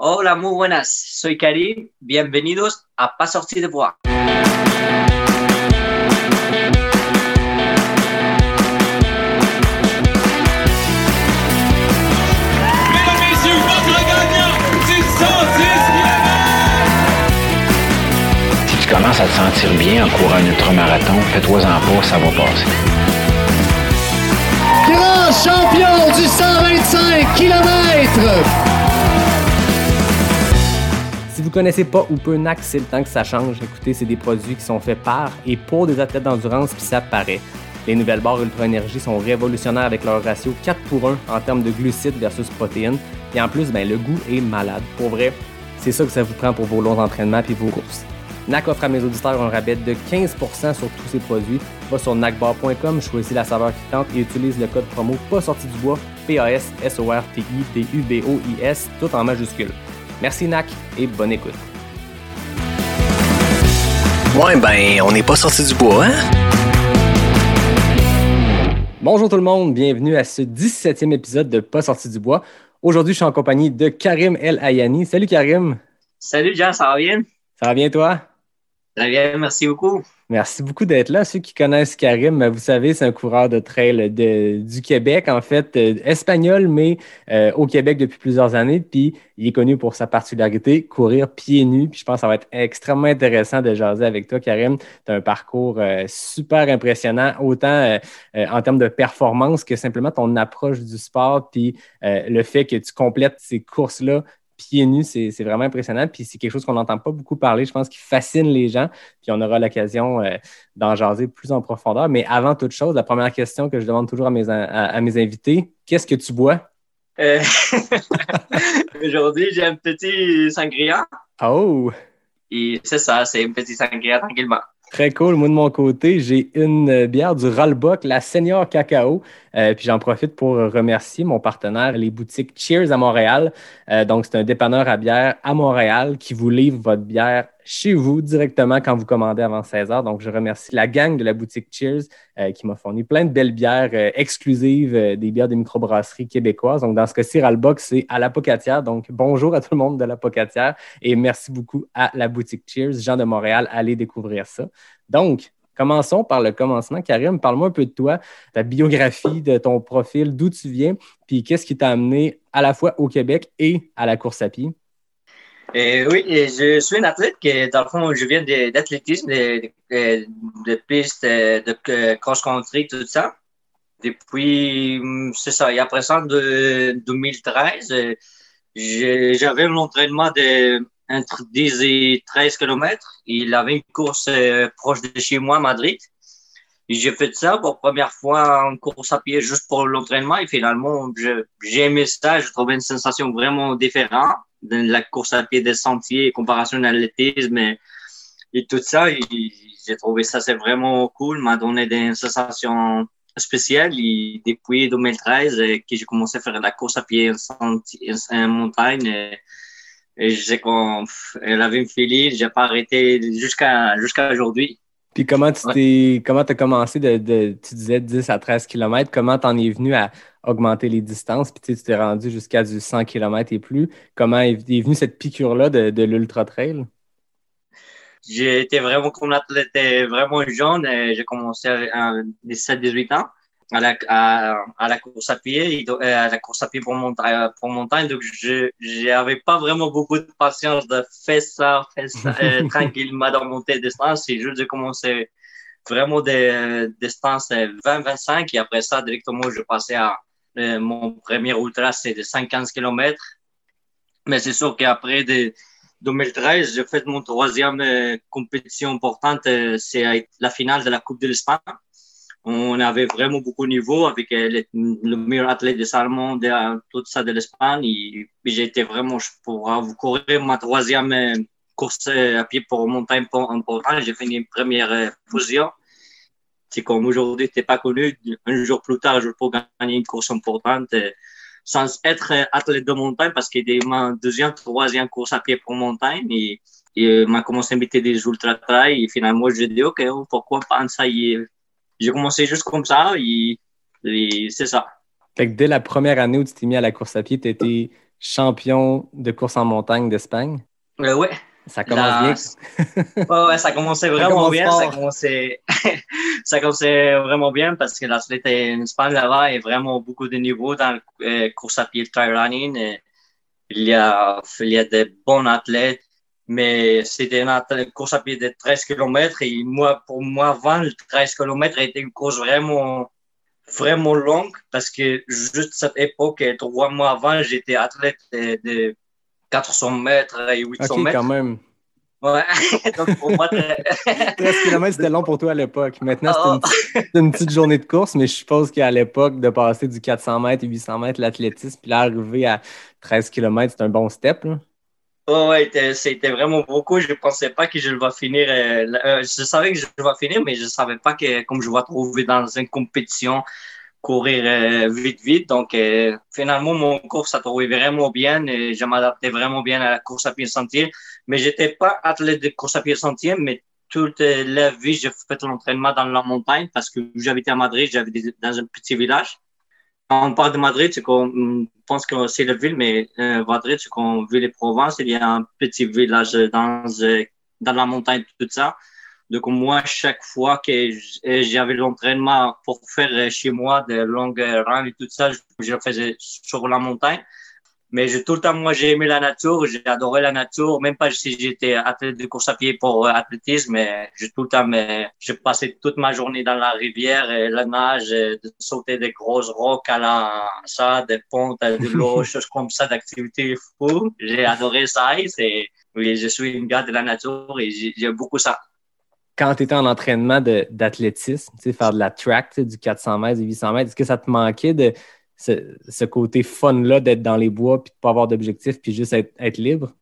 Hola, muy buenas. Soy Karim. Bienvenidos a Pas sorti de bois. Mesdames, messieurs, votre gagnant du 110 Si tu commences à te sentir bien en courant un ultramarathon, fais-toi-en pas, ça va passer. Grand champion du 125 km. Vous connaissez pas ou peu NAC, c'est le temps que ça change. Écoutez, c'est des produits qui sont faits par et pour des athlètes d'endurance, puis ça paraît. Les nouvelles barres Ultra Énergie sont révolutionnaires avec leur ratio 4 pour 1 en termes de glucides versus protéines. Et en plus, ben, le goût est malade. Pour vrai, c'est ça que ça vous prend pour vos longs entraînements puis vos courses. NAC offre à mes auditeurs un rabais de 15% sur tous ces produits. Va sur nacbar.com, choisis la saveur qui tente et utilise le code promo pas sorti du bois, P-A-S-S-O-R-T-I-D-U-B-O-I-S, tout en majuscule. Merci NAC et bonne écoute. Ouais, ben, on n'est pas sorti du bois, hein? Bonjour tout le monde, bienvenue à ce 17e épisode de Pas sorti du bois. Aujourd'hui, je suis en compagnie de Karim El Ayani. Salut Karim, Salut, Jean, ça va bien? ça va bien toi? Très bien, merci beaucoup. Merci beaucoup d'être là. Ceux qui connaissent Karim, vous savez, c'est un coureur de trail de- du Québec, en fait, euh, espagnol, mais euh, au Québec depuis plusieurs années. Puis il est connu pour sa particularité, courir pieds nus. Puis je pense que ça va être extrêmement intéressant de jaser avec toi, Karim. Tu as un parcours euh, super impressionnant, autant euh, euh, en termes de performance que simplement ton approche du sport. Puis le fait que tu complètes ces courses-là pieds nus, c'est vraiment impressionnant. Puis c'est quelque chose qu'on n'entend pas beaucoup parler, je pense, qui fascine les gens. Puis on aura l'occasion euh, d'en jaser plus en profondeur. Mais avant toute chose, la première question que je demande toujours à mes, à, à mes invités, qu'est-ce que tu bois? Euh, Aujourd'hui, j'ai un petit sangria. Oh, Et c'est ça, c'est un petit sangria tranquillement. Très cool. Moi, de mon côté, j'ai une euh, bière du Rollbuck, la Senior Cacao. Euh, puis j'en profite pour remercier mon partenaire, les boutiques Cheers à Montréal. Euh, donc, c'est un dépanneur à bière à Montréal qui vous livre votre bière chez vous directement quand vous commandez avant 16 heures. Donc, je remercie la gang de la boutique Cheers euh, qui m'a fourni plein de belles bières euh, exclusives, euh, des bières des microbrasseries québécoises. Donc, dans ce cas-ci, Rollbuck, c'est à la Pocatière. Donc, bonjour à tout le monde de la Pocatière et merci beaucoup à la boutique Cheers, Jean de Montréal. Allez découvrir ça. Donc, commençons par le commencement. Karim, parle-moi un peu de toi, ta biographie, de ton profil, d'où tu viens, puis qu'est-ce qui t'a amené à la fois au Québec et à la course à pied? Et oui, je suis un athlète qui, dans le fond, je viens d'athlétisme, de, de, de pistes, de, cross-country, tout ça. Depuis, c'est ça, et après ça, de 2013, euh, j'ai- j'avais un entraînement de entre 10 et 13 kilomètres. Il avait une course euh, proche de chez moi, Madrid. J'ai fait ça pour la première fois en course à pied juste pour l'entraînement et finalement, j'ai aimé ça. Je trouvais une sensation vraiment différente de la course à pied des sentiers, comparaison à l'athlétisme et, et tout ça. J'ai trouvé ça, c'est vraiment cool, m'a donné des sensations spéciales. Et depuis 2013, euh, que j'ai commencé à faire la course à pied en, senti- en montagne, et, et j'ai con- elle avait une filie, j'ai pas arrêté jusqu'à jusqu'à aujourd'hui. Puis comment tu t'es comment as commencé de, de- tu disais 10 à 13 km, comment t'en es venu à augmenter les distances, puis tu t'es rendu jusqu'à du 100 km et plus. Comment est, est venue cette piqûre-là de, de l'ultra trail? J'ai été vraiment euh, vraiment jeune. euh, J'ai commencé à 17-18 ans à la, à, à la course à pied, euh, à la course à pied pour montagne. Pour montagne donc, je j'avais pas vraiment beaucoup de patience de faire ça, faire ça euh, tranquillement dans mon distance. C'est juste de commencer vraiment des euh, distances euh, 20-25 et après ça, directement, je passais à euh, mon premier ultra, c'est de 50 km. Mais c'est sûr qu'après de 2013, j'ai fait mon troisième euh, compétition importante, euh, c'est la finale de la Coupe de l'Espagne. On avait vraiment beaucoup de niveau avec euh, le, le meilleur athlète de Salmon, de euh, tout ça de l'Espagne. Été vraiment pour euh, courir ma troisième euh, course à pied pour montagne pour- importante. J'ai fini une première position. C'est comme aujourd'hui, t'es pas connu. Un jour plus tard, je peux gagner une course importante. sans être athlète de montagne parce que c'était ma deuxième, troisième course à pied pour montagne et, m'a commencé à inviter des ultra trail et finalement j'ai dit ok oh, pourquoi pas est. J'ai commencé juste comme ça et, et c'est ça. Fait que dès la première année où tu t'es mis à la course à pied, tu étais champion de course en montagne d'Espagne? Euh, ouais. Ça commence La- bien. Ouais, ouais, ça commençait vraiment commence bien. Ça commençait... ça commençait vraiment bien parce que l'athlète en Espagne là-bas est vraiment beaucoup de niveau dans le euh, course à pied de trail running. Et il y a, il y a des bons athlètes, mais c'était une course à pied de 13 km et moi, pour moi, avant, le 13 km était une course vraiment, vraiment longue parce que juste cette époque, trois mois avant, j'étais athlète de, de 400 mètres et 800 OK, mètres. quand même. Ouais. Donc, pour moi, très- 13 km, c'était long pour toi à l'époque. Maintenant, c'est une, petite- c'est une petite journée de course, mais je suppose qu'à l'époque, de passer du 400 mètres et 800 mètres, l'athlétisme, puis là, arriver à 13 km, c'est un bon step. là. Ouais, ouais, c'était- vraiment beaucoup. Je pensais pas que je vais finir. euh, euh, je savais que je vais finir, mais je savais pas que comme je vais trouver dans une compétition courir euh, vite, vite. Donc, finalement, mon course a trouvé vraiment bien. Et je m'adaptais vraiment bien à la course à pied sentier. Mais j'étais pas athlète de course à pied sentier, mais toute la vie, j'ai fait l'entraînement dans la montagne parce que j'habitais à Madrid, j'habitais dans un petit village. On parle de Madrid, c'est qu'on on pense que c'est la ville, mais euh, Madrid, c'est qu'on ville et Provence, il y a un petit village dans, euh, dans la montagne, tout ça. Donc moi, chaque fois que euh, j'avais l'entraînement pour faire euh, chez moi de longues runs et tout ça, je le faisais sur la montagne. Mais j'ai tout le temps, moi, j'ai aimé la nature, j'ai adoré la nature, même pas si j'étais athlète de course à pied pour euh, athlétisme, mais j'ai tout le temps, mais j'ai passé toute ma journée dans la rivière, et la nage, de sauter des grosses rocs à la, ça, des pontes, de l'eau, choses comme ça, d'activités fous. J'ai adoré ça et c'est, oui, je suis une gars de la nature et j'ai- j'aime beaucoup ça. Quand tu étais en entraînement d'athlétisme, tu sais, faire de la track, du 400 mètres, du 800 mètres, est-ce que ça te manquait de ce, côté fun-là d'être dans les bois, puis de pas avoir d'objectif, puis juste être, libre?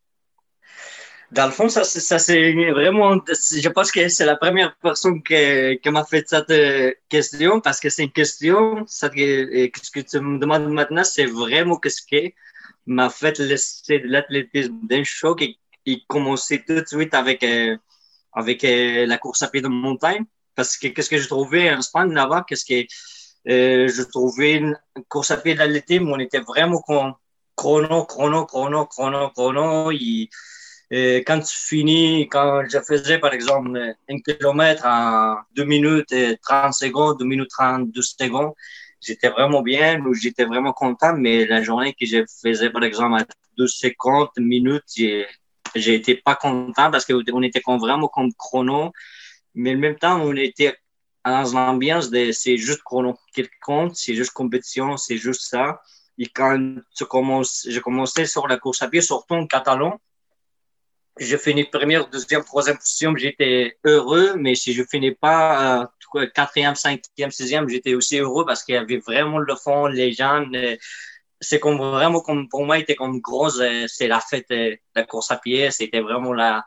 Dans le fond, ça, c'est- vraiment, je pense que c'est la première personne que- qui m'a fait cette euh, question parce que c'est une question, ça, que, ce que tu me demandes maintenant, c'est vraiment qu'est-ce qui m'a fait laisser l'athlétisme d'un choc et, et commencer tout de suite avec, euh, avec euh, la course à pied de montagne. Parce que qu'est-ce que j'ai trouvé en Espagne là-bas, qu'est-ce que euh, je trouvais une course à pied d'athlétisme, on était vraiment con- chrono, chrono, chrono, chrono, chrono. Et quand tu finis, quand je faisais par exemple un kilomètre en 2 minutes et 30 secondes, 2 minutes 32 secondes, j'étais vraiment bien, j'étais vraiment content, mais la journée que je faisais par exemple à 2 secondes, minutes, j'ai, été pas content parce qu'on était vraiment comme chrono, mais en même temps, on était dans l'ambiance c'est juste chrono qui compte, c'est juste compétition, c'est juste ça. Et quand tu commences, j'ai commencé sur la course à pied, surtout en catalan, je finis première, deuxième, troisième position, j'étais heureux, mais si je finis pas euh, quatrième, cinquième, sixième, j'étais aussi heureux parce qu'il y avait vraiment le fond, les gens, euh, c'est comme vraiment comme pour moi, c'était comme grosse, euh, c'est la fête, la course à pied, c'était vraiment la,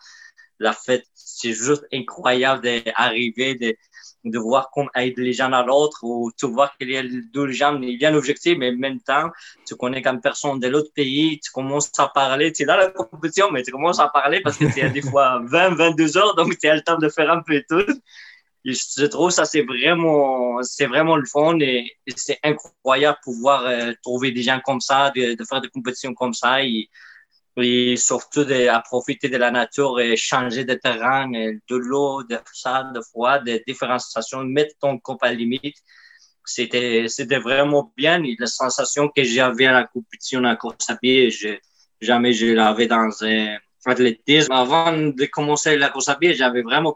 la fête, c'est juste incroyable d'arriver, de, de voir comment aide les gens à l'autre, ou tu vois qu'il y a deux gens, il y a un objectif, mais en même temps, tu connais comme personne de l'autre pays, tu commences à parler, tu es dans la compétition, mais tu commences à parler parce que tu as des fois 20, 22 heures, donc tu as le temps de faire un peu tout. Et je trouve ça c'est vraiment c'est vraiment le fun et, et c'est incroyable pouvoir euh, trouver des gens comme ça de, de faire des compétitions comme ça et, et surtout de, profiter de la nature et changer de terrain de l'eau de ça de froid de différentes stations mettre ton corps à limite c'était c'était vraiment bien et la sensation que j'avais à la compétition en course à pied je, jamais je l'avais dans un athlétisme avant de commencer la course à pied j'avais vraiment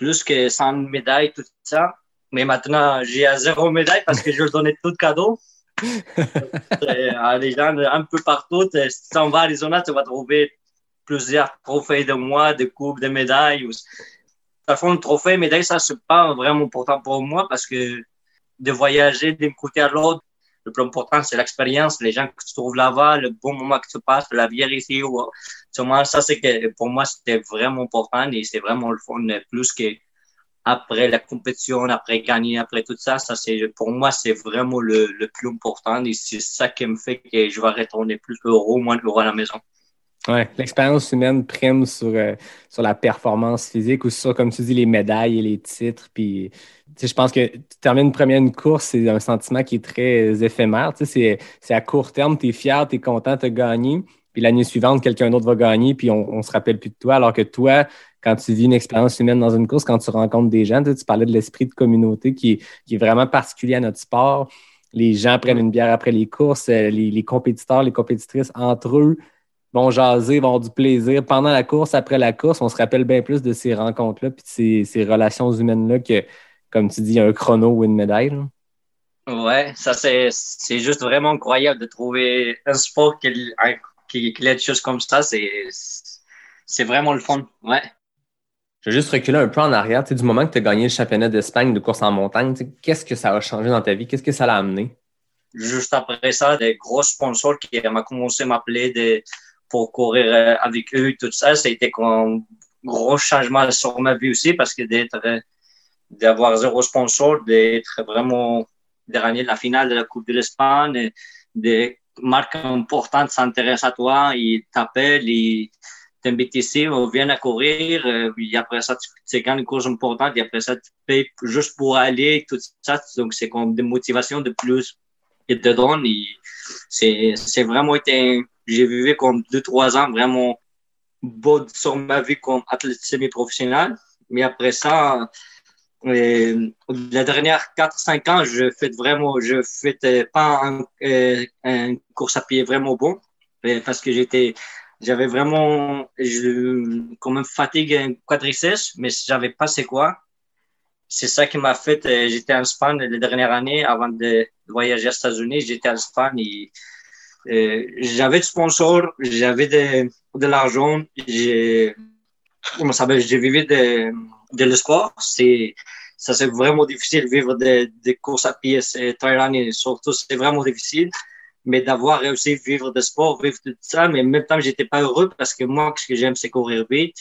plus que 100 médailles, tout ça. Mais maintenant, j'ai à zéro médaille parce que je donnais tout cadeau. Euh, les gens un peu partout. Euh, Si tu vas à Arizona, tu vas trouver plusieurs trophées de moi, de coupes, de médailles. Par contre, le trophée, médaille, ça, c'est pas vraiment important pour moi parce que de voyager d'un côté à l'autre, le plus important, c'est l'expérience, les gens que tu trouves là-bas, le bon moment que tu passes, la ici. Ou, ça, c'est que pour moi, c'était vraiment important et c'est vraiment le fun, plus que après la compétition, après gagner, après tout ça, ça c'est pour moi c'est vraiment le, le plus important et c'est ça qui me fait que je vais retourner plus heureux, moins heureux à la maison. Ouais, l'expérience humaine prime sur, euh, sur la performance physique ou sur, comme tu dis, les médailles et les titres. Puis, je pense que tu termines première une course, c'est un sentiment qui est très éphémère. C'est à court terme, tu es fier, tu es content, tu as gagné. Puis l'année suivante, quelqu'un d'autre va gagner, puis on ne se rappelle plus de toi. Alors que toi, quand tu vis une expérience humaine dans une course, quand tu rencontres des gens, tu, parlais de l'esprit de communauté qui, est vraiment particulier à notre sport. Les gens prennent une bière après les courses, euh, les, compétiteurs, les compétitrices entre eux vont jaser, vont avoir du plaisir pendant la course, après la course. On se rappelle bien plus de ces rencontres-là, puis de ces, relations humaines-là que, comme tu dis, un chrono ou une médaille. Ouais, ça c'est juste vraiment incroyable de trouver un sport qui, qui, qui choses comme ça. C'est vraiment le fun. Ouais. Je vais juste reculer un peu en arrière. Du moment que tu as gagné le championnat d'Espagne de course en montagne, qu'est-ce que ça a changé dans ta vie? Qu'est-ce que ça l'a amené? Juste après ça, des gros sponsors qui m'ont commencé à m'appeler pour courir euh, avec eux, tout ça, été un gros changement sur ma vie aussi parce que d'être, euh, d'avoir zéro sponsor, d'être vraiment dernier de la finale de la Coupe de l'Espagne, des marques importantes s'intéressent à toi, ils t'appellent, ils t'invitent ici, on vient à courir, euh, puis après ça, c'est quand une course importante, et après ça, tu payes juste pour aller, tout ça, donc c'est comme des motivations de plus qu'ils te donnent, c'est, c'est vraiment été, j'ai vécu comme deux, trois ans vraiment beau sur ma vie comme athlète semi-professionnel, mais après ça, et les dernières 4-5 ans, je fais vraiment, je fais euh, pas un, euh, un, course à pied vraiment bon parce que j'étais, j'avais vraiment, je, quand même fatigué un quadriceps, mais j'avais pas c'est quoi. C'est ça qui m'a fait, euh, j'étais en Espagne les dernières années avant de voyager aux États-Unis, j'étais en Espagne et euh, j'avais de sponsors, j'avais de, de l'argent, j'ai, comment ça j'ai vécu de, de le c'est ça c'est vraiment difficile vivre des, des courses à pied et surtout c'est vraiment difficile mais d'avoir réussi à vivre de sport vivre tout ça mais en même temps j'étais pas heureux parce que moi ce que j'aime c'est courir vite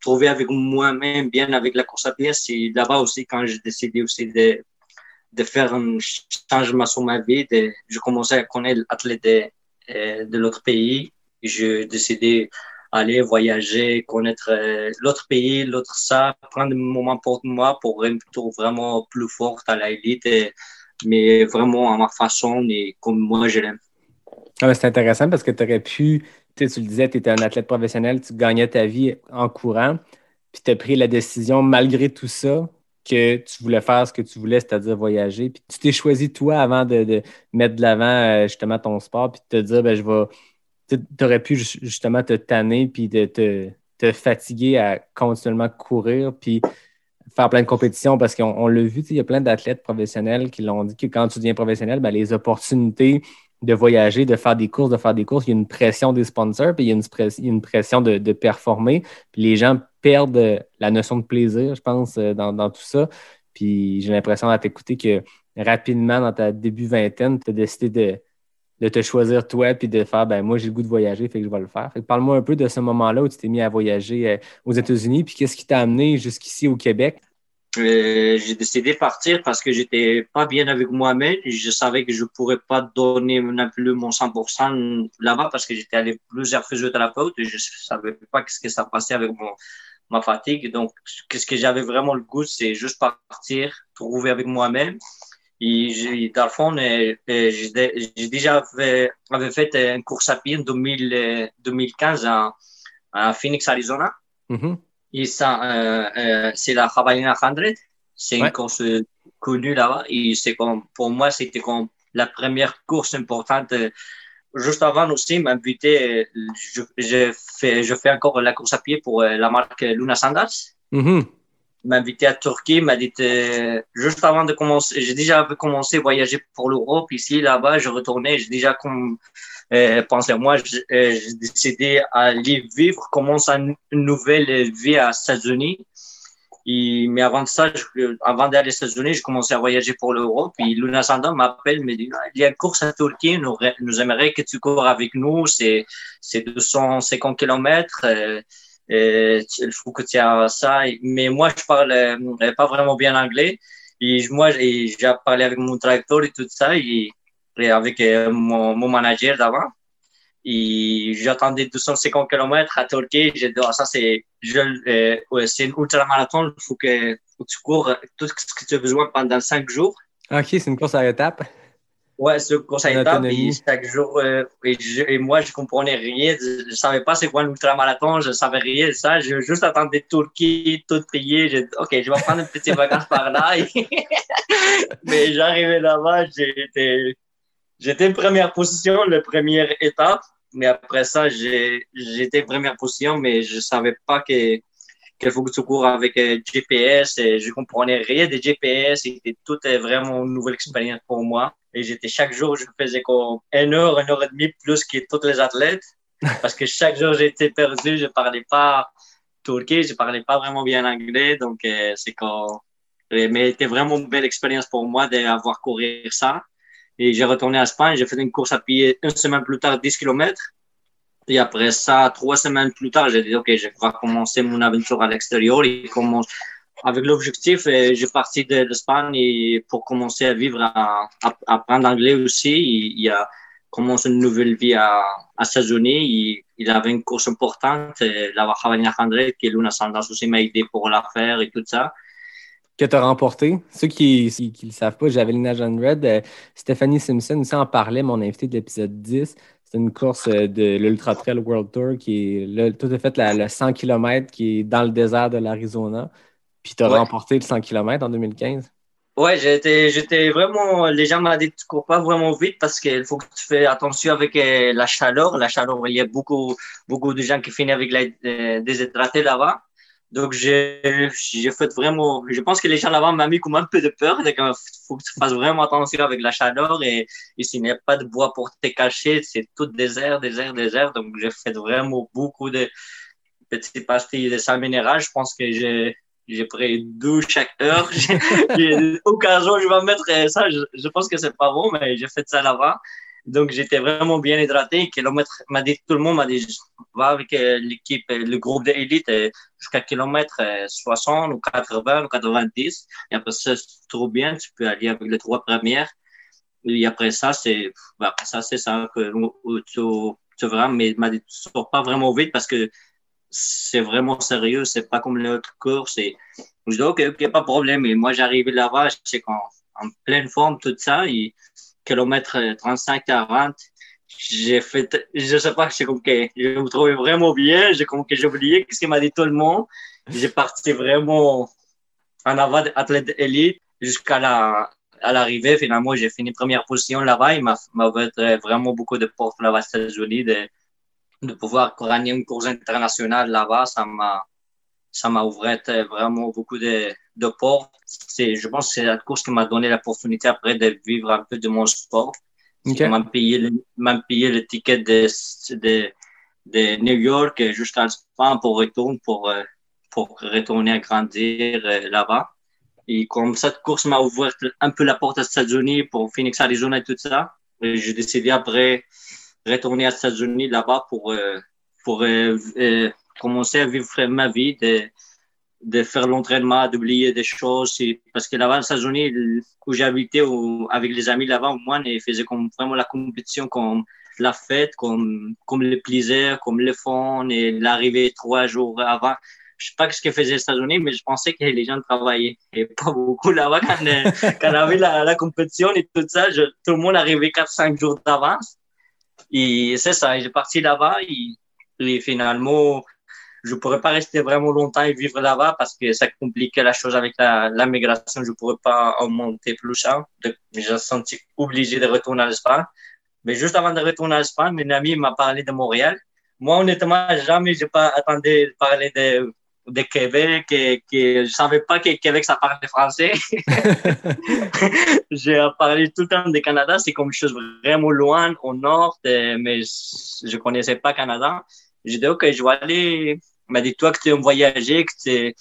trouver avec moi-même bien avec la course à pied. C'est là-bas aussi quand j'ai décidé aussi de de faire un changement sur ma vie je commençais à connaître l'athlète de, euh, de l'autre pays. Je décidé aller voyager, connaître euh, l'autre pays, l'autre ça, prendre un moment pour moi pour être vraiment plus forte à l'élite, mais vraiment à ma façon et comme moi je l'aime. Ah, c'est intéressant parce que tu aurais pu, tu le disais, tu étais un athlète professionnel, tu gagnais ta vie en courant, puis tu as pris la décision malgré tout ça que tu voulais faire ce que tu voulais, c'est-à-dire voyager. Puis tu t'es choisi toi avant de, de mettre de l'avant euh, justement ton sport, puis de te dire, ben, je vais tu aurais pu justement te tanner puis de te, te, fatiguer à continuellement courir puis faire plein de compétitions parce qu'on l'a vu, il y a plein d'athlètes professionnels qui l'ont dit que quand tu deviens professionnel, ben, les opportunités de voyager, de faire des courses, de faire des courses, il y a une pression des sponsors, puis il y a une, une pression de, de, performer. Puis les gens perdent la notion de plaisir, je pense, euh, dans, dans tout ça. Puis j'ai l'impression à t'écouter que rapidement, dans ta début vingtaine, tu as décidé de, de te choisir toi puis de faire ben moi j'ai le goût de voyager fait que je vais le faire. parle-moi un peu de ce moment-là où tu t'es mis à voyager euh, aux États-Unis puis qu'est-ce qui t'a amené jusqu'ici au Québec? Euh, j'ai décidé de partir parce que j'étais pas bien avec moi-même. Je savais que je pourrais pas donner non plus mon 100% là-bas parce que j'étais allé plusieurs physiothérapeutes et je savais pas ce que ça passait avec mon, ma fatigue. Donc, qu'est-ce que j'avais vraiment le goût, c'est juste partir, trouver avec moi-même et dans le fond, euh, euh, j'ai déjà fait, avait fait une course à pied en 2015 en, à Phoenix, Arizona. Mm-hmm. Et euh, c'est la Jabalina 100. C'est une course connue là-bas. Et c'est comme, pour moi, c'était comme la première course importante. Juste avant aussi, m'inviter, je, je, fais, je fais encore la course à pied pour la marque Luna Sandals. Mm-hmm m'a invité à Turquie, m'a dit euh, juste avant de commencer, j'ai déjà commencé à voyager pour l'Europe ici, là-bas, je retournais, j'ai déjà comme, euh, pensé à moi, euh, j'ai décidé à vivre, commencer une, nouvelle vie à États-Unis. Mais avant ça, avant d'aller aux États-Unis, j'ai commencé à voyager pour l'Europe. Et Luna Sanda m'appelle, me dit, il y a une course à Turquie, nous, nous aimerions que tu cours avec nous, c'est, c'est 250 kilomètres. Il faut que tu aies ça. Mais moi, je parle euh, pas vraiment bien anglais. Et moi, j'ai parlé avec mon traducteur et tout ça, et, avec euh, mon, manager d'avant. Et j'attendais 250 km à Turquie. J'ai dit, ah, ça, c'est, euh, une ultramarathon. Il faut que, tu cours tout ce que tu as besoin pendant cinq jours. OK, c'est une course à étapes. Ouais, étapes. autonomie. Et chaque jour, euh, et, je- et moi, je comprenais rien. Je, je savais pas c'est quoi un ultramarathon. Je savais rien de ça. Je juste attendais Turquie, tout prier. J'ai dit, OK, je vais prendre une petite vacances par là. Mais j'arrivais là-bas, j'étais, j'étais première position, la première étape. Mais après ça, j'étais première position, mais je savais pas que, qu'il faut que tu cours avec euh, GPS. Et je comprenais rien des GPS. C'était tout est vraiment une nouvelle expérience pour moi. Et j'étais chaque jour, je faisais comme une heure, une heure et demie plus que tous les athlètes. Parce que chaque jour, j'étais perdu. Je parlais pas turquie, je parlais pas vraiment bien anglais. Donc, euh, c'est comme, mais c'était vraiment une belle expérience pour moi d'avoir couru ça. Et j'ai retourné à Espagne. J'ai fait une course à pied une semaine plus tard, 10 km. Et après ça, trois semaines plus tard, j'ai dit, OK, je vais commencer mon aventure à l'extérieur. Et commence, avec l'objectif, euh, j'ai parti de l'Espagne pour commencer à vivre, à, apprendre l'anglais aussi. Il, a commencé une nouvelle vie à, à États-Unis. Il, avait une course importante, euh, la Baja 100, qui Luna Sanders aussi m'a aidé pour la faire et tout ça. que tu as remporté? Ceux qui ne le savent pas, Javelina John Red, euh, Stéphanie Simpson aussi en parlait, mon invité de l'épisode 10. C'est une course euh, de l'Ultra Trail World Tour qui est là, tout à fait le 100 km qui est dans le désert de l'Arizona. Puis tu as Ouais. remporté le 100 km en 2015. Ouais, j'étais, j'étais vraiment, les gens m'ont dit, tu cours pas vraiment vite parce qu'il faut que tu fais attention avec euh, la chaleur. La chaleur, il y a beaucoup, beaucoup de gens qui finissent avec la, euh, déshydratés là-bas. Donc, j'ai, j'ai fait vraiment, je pense que les gens là-bas m'ont mis comme un peu de peur. Donc, il faut que tu fasses vraiment attention avec la chaleur et, et s'il n'y a pas de bois pour te cacher, c'est tout désert, désert, désert. Donc, j'ai fait vraiment beaucoup de petites pastilles de sel minéral. Je pense que j'ai, j'ai pris deux chaque heure. J'ai- j'ai- Au cas où je vais mettre euh, ça, je, je pense que c'est pas bon, mais j'ai fait ça là-bas. Donc, j'étais vraiment bien hydraté. Kilomètre, m'a dit, tout le monde m'a dit, va avec euh, l'équipe, euh, le groupe d'élite jusqu'à kilomètre euh, 60 ou 80 ou 90. Et après c'est trop bien. Tu peux aller avec les trois premières. Et après ça, c'est, bah, ça, c'est ça que tu, tu vraiment, mais m'a dit, tu sors pas vraiment vite parce que c'est vraiment sérieux. C'est pas comme les autres courses. Et je dis, OK, OK, pas de problème. Et moi, j'arrivais là-bas, j'étais en, en pleine forme, tout ça. Et kilomètre 35-40, j'ai fait, je sais pas, c'est comme que je me trouvais vraiment bien. J'ai comme que j'ai oublié ce qu'il m'a dit tout le monde. J'ai parti vraiment en avant d'athlète élite jusqu'à la, à l'arrivée. Finalement, j'ai fini première position là-bas. Il m'a, m'a ouvert vraiment beaucoup de portes là-bas aux États-Unis de, de pouvoir gagner une course internationale là-bas. Ça m'a, ça m'a ouvert vraiment beaucoup de, de portes. C'est, je pense que c'est la course qui m'a donné l'opportunité après de vivre un peu de mon sport. OK. Ils m'ont payé, le- payé le ticket de, de, de New York jusqu'à Espagne pour retourner, pour, euh, pour retourner à grandir euh, là-bas. Et comme cette course m'a ouvert un peu la porte aux États-Unis pour Phoenix, Arizona et tout ça, j'ai décidé après retourner aux États-Unis là-bas pour, euh, pour euh, euh, commencer à vivre ma vie, de, de faire l'entraînement, d'oublier des choses. Parce que là-bas, aux États-Unis, où j'habitais avec les amis là-bas, au moins, ils faisaient vraiment la compétition, comme la fête, comme, comme le plaisir, comme le fun et l'arrivée trois jours avant. Je sais pas ce qu'ils faisaient aux États-Unis, mais je pensais que les gens travaillaient. Et pas beaucoup là-bas quand, quand on avait la, compétition et tout ça. tout le monde arrivait 4-5 jours d'avance. Et c'est ça, j'ai parti là-bas et, et finalement, je pourrais pas rester vraiment longtemps et vivre là-bas parce que ça compliquait la chose avec la, migration. Je pourrais pas en monter plus ça. Donc, j'ai senti obligé de retourner à l'Espagne. Mais juste avant de retourner à l'Espagne, mon ami m'a parlé de Montréal. Moi, honnêtement, jamais j'ai pas attendu de parler de, de Québec et que je savais pas que Québec, ça parlait français. j'ai parlé tout le temps de Canada. C'est comme une chose vraiment loin au nord, euh, mais je connaissais pas Canada. J'ai dit, OK, je vais aller. Il m'a dit, toi, que tu as voyagé, que tu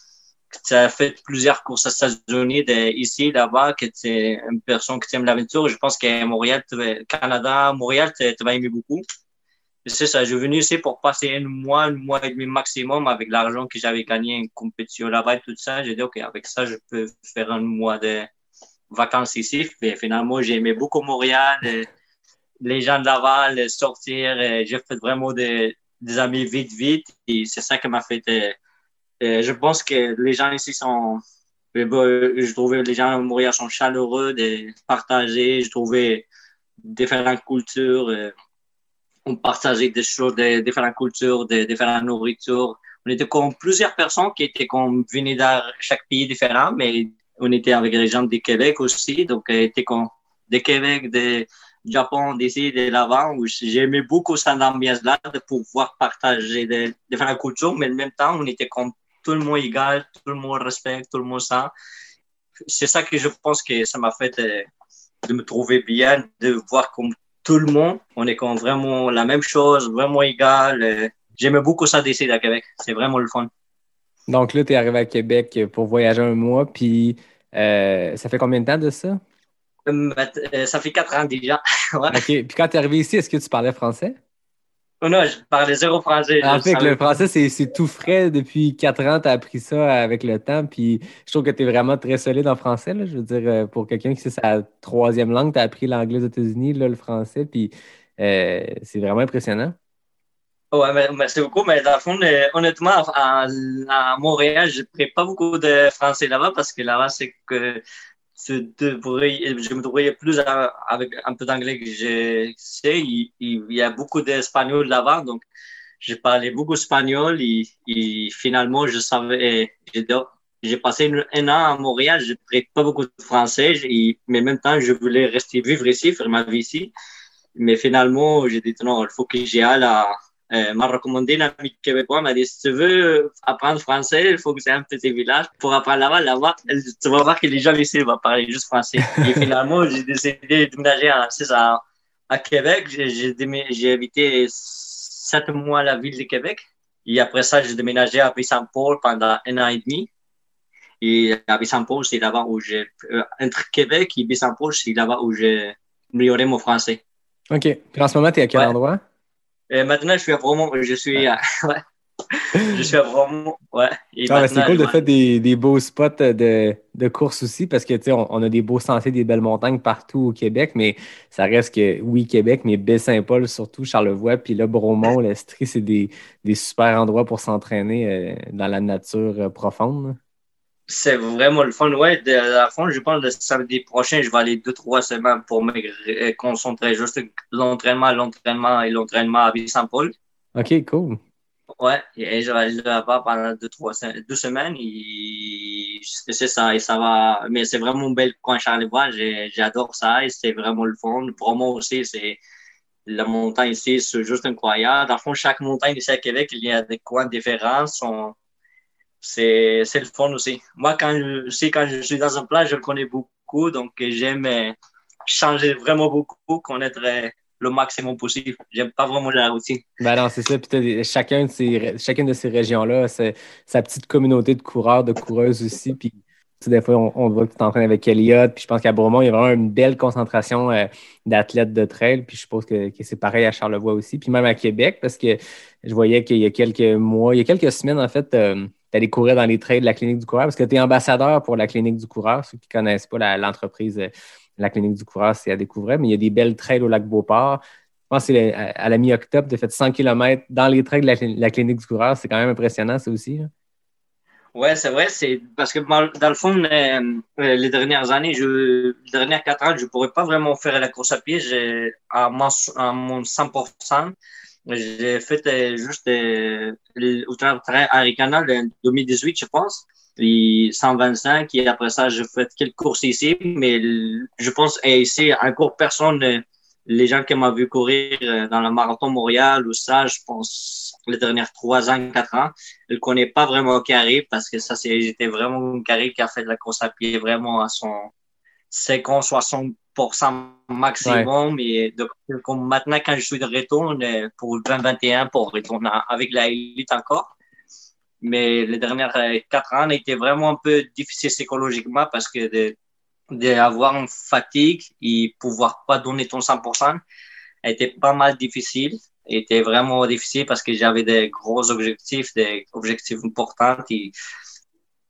que as fait plusieurs courses aux États-Unis, ici, là-bas, que tu es une personne qui aime l'aventure. Je pense qu'à Montréal, Canada, Montréal, tu tu vas aimer beaucoup. C'est ça, je suis venu ici pour passer un mois, un mois et demi maximum avec l'argent que j'avais gagné en compétition là-bas et tout ça. J'ai dit, OK, avec ça, je peux faire un mois de vacances ici. Et finalement, j'ai aimé beaucoup Montréal. Et les gens de Laval, sortir. euh, J'ai fait vraiment des, des amis vite, vite. Et c'est ça qui m'a fait. euh, euh, je pense que les gens ici sont. euh, Je trouvais les gens à Montréal sont chaleureux de partager. Je trouvais différentes cultures. On partageait des choses, de différentes cultures, de différentes nourritures. On était comme plusieurs personnes qui étaient comme venaient de chaque pays différent, mais on était avec les gens du Québec aussi. Donc, euh, était comme de Québec, de Japon, d'ici, de l'avant, où j'aimais beaucoup cette ambiance-là de pouvoir partager des différentes cultures, mais en même temps, on était comme tout le monde égal, tout le monde respecte, tout le monde ça. C'est ça que je pense que ça m'a fait euh, de me trouver bien, de voir comme tout le monde, on est comme vraiment la même chose, vraiment égal. euh. J'aimais beaucoup ça d'ici à Québec. C'est vraiment le fun. Donc là, tu es arrivé à Québec pour voyager un mois, puis euh, ça fait combien de temps de ça? Euh, Ça fait quatre ans déjà. Ouais. OK. Puis quand tu es arrivé ici, est-ce que tu parlais français? Oh non, je parlais zéro français. En fait, le français, c'est tout frais depuis quatre ans. Tu as appris ça avec le temps. Puis je trouve que tu es vraiment très solide en français. là. Je veux dire, euh, pour quelqu'un qui c'est sa troisième langue, tu as appris l'anglais aux États-Unis, le français. Puis euh, c'est vraiment impressionnant. Ouais, merci beaucoup. Mais dans le fond, euh, honnêtement, à, à Montréal, je ne pas beaucoup de français là-bas parce que là-bas, c'est que je me débrouillais plus avec un peu d'anglais que je sais. Il, y a beaucoup d'espagnol là-bas, donc j'ai parlé beaucoup espagnol et, finalement, je savais, j'ai passé un an à Montréal, je ne pas beaucoup de français, mais en même temps, je voulais rester vivre ici, faire ma vie ici. Mais finalement, j'ai dit non, il faut que j'y aille à, euh, m'a recommandé un ami québécois, m'a dit si tu veux apprendre français, il faut que c'est un petit village. Pour apprendre là-bas, là-bas, tu vas voir que les gens ici vont parler juste français. Et finalement, j'ai décidé de déménager à, ça, à Québec. J'ai, habité sept mois à la ville de Québec. Et après ça, j'ai déménagé à Baie-Saint-Paul pendant un an et demi. Et à Baie-Saint-Paul, c'est là-bas où j'ai, euh, entre Québec et Baie-Saint-Paul, c'est là-bas où j'ai amélioré mon français. OK. Puis en ce moment, tu es à quel Ouais. endroit? Et maintenant, je suis à Bromont. Je suis à, ouais. Je suis à Bromont. Ouais. Ah, c'est cool de ouais. faire des, des beaux spots de, de course aussi parce que on, on a des beaux sentiers, des belles montagnes partout au Québec, mais ça reste que oui, Québec, mais Baie-Saint-Paul surtout, Charlevoix, puis là, Bromont, l'Estrie, c'est des, des super endroits pour s'entraîner euh, dans la nature euh, profonde. C'est vraiment le fun. Ouais, de, à la fin, je pense que le samedi prochain, je vais aller deux, trois semaines pour me euh, concentrer juste l'entraînement, l'entraînement et l'entraînement à Ville-Saint-Paul. OK, cool. Ouais, et je vais aller là-bas pendant deux, trois deux semaines et c'est ça, et ça va, mais c'est vraiment un bel coin Charlevoix, j'adore ça et c'est vraiment le fun. Pour moi aussi, c'est, la montagne ici, c'est juste incroyable. Dans le fond, chaque montagne ici à Québec, il y a des coins différents, sont, c'est, le fun aussi. Moi, quand je, quand je suis dans un plat, je le connais beaucoup, donc j'aime euh, changer vraiment beaucoup, connaître euh, le maximum possible. J'aime pas vraiment la routine. Ben non, c'est ça. Puis chacun de ces, chacune de ces régions-là, c'est sa petite communauté de coureurs, de coureuses aussi. Puis des fois, on, voit que tu t'entraînes avec Elliott. Puis je pense qu'à Bromont, il y a vraiment une belle concentration euh, d'athlètes de trail. Puis je suppose que, c'est pareil à Charlevoix aussi. Puis même à Québec, parce que je voyais qu'il y a quelques mois, il y a quelques semaines, en fait, allais courir dans les trails de la Clinique du coureur parce que tu es ambassadeur pour la Clinique du coureur. Ceux qui ne connaissent pas l'entreprise, euh, la Clinique du coureur, c'est à découvrir. Mais il y a des belles trails au lac Beauport. Je pense que c'est à la mi-octobre, as fait 100 km dans les trails de la, cli- la clinique du coureur. C'est quand même impressionnant, ça aussi. Ouais, c'est vrai, c'est parce que dans dans le fond, euh, euh, les dernières années, je, les dernières quatre ans, je pourrais pas vraiment faire la course à pied. À mon, à mon 100%, j'ai fait euh, juste euh, le ultra-trail Harry Canal en 2018, je pense. Puis 125, et après ça, j'ai fait quelques courses ici, mais je pense, ici, encore personne, euh, les gens qui m'ont vu courir euh, dans le marathon Montréal ou ça, je pense, les dernières trois ans, quatre ans, ne connais pas vraiment Carré parce que ça, c'est, vraiment Carré qui a fait de la course à pied vraiment à son 50, 60% maximum. Et donc, comme maintenant, quand je suis de retour pour le 2021, pour retourner avec la élite encore. Mais les dernières euh, quatre ans étaient vraiment un peu difficiles psychologiquement parce que de, d'avoir une fatigue et pouvoir pas donner ton 100% était pas mal difficile était vraiment difficile parce que j'avais des gros objectifs, des objectifs importants et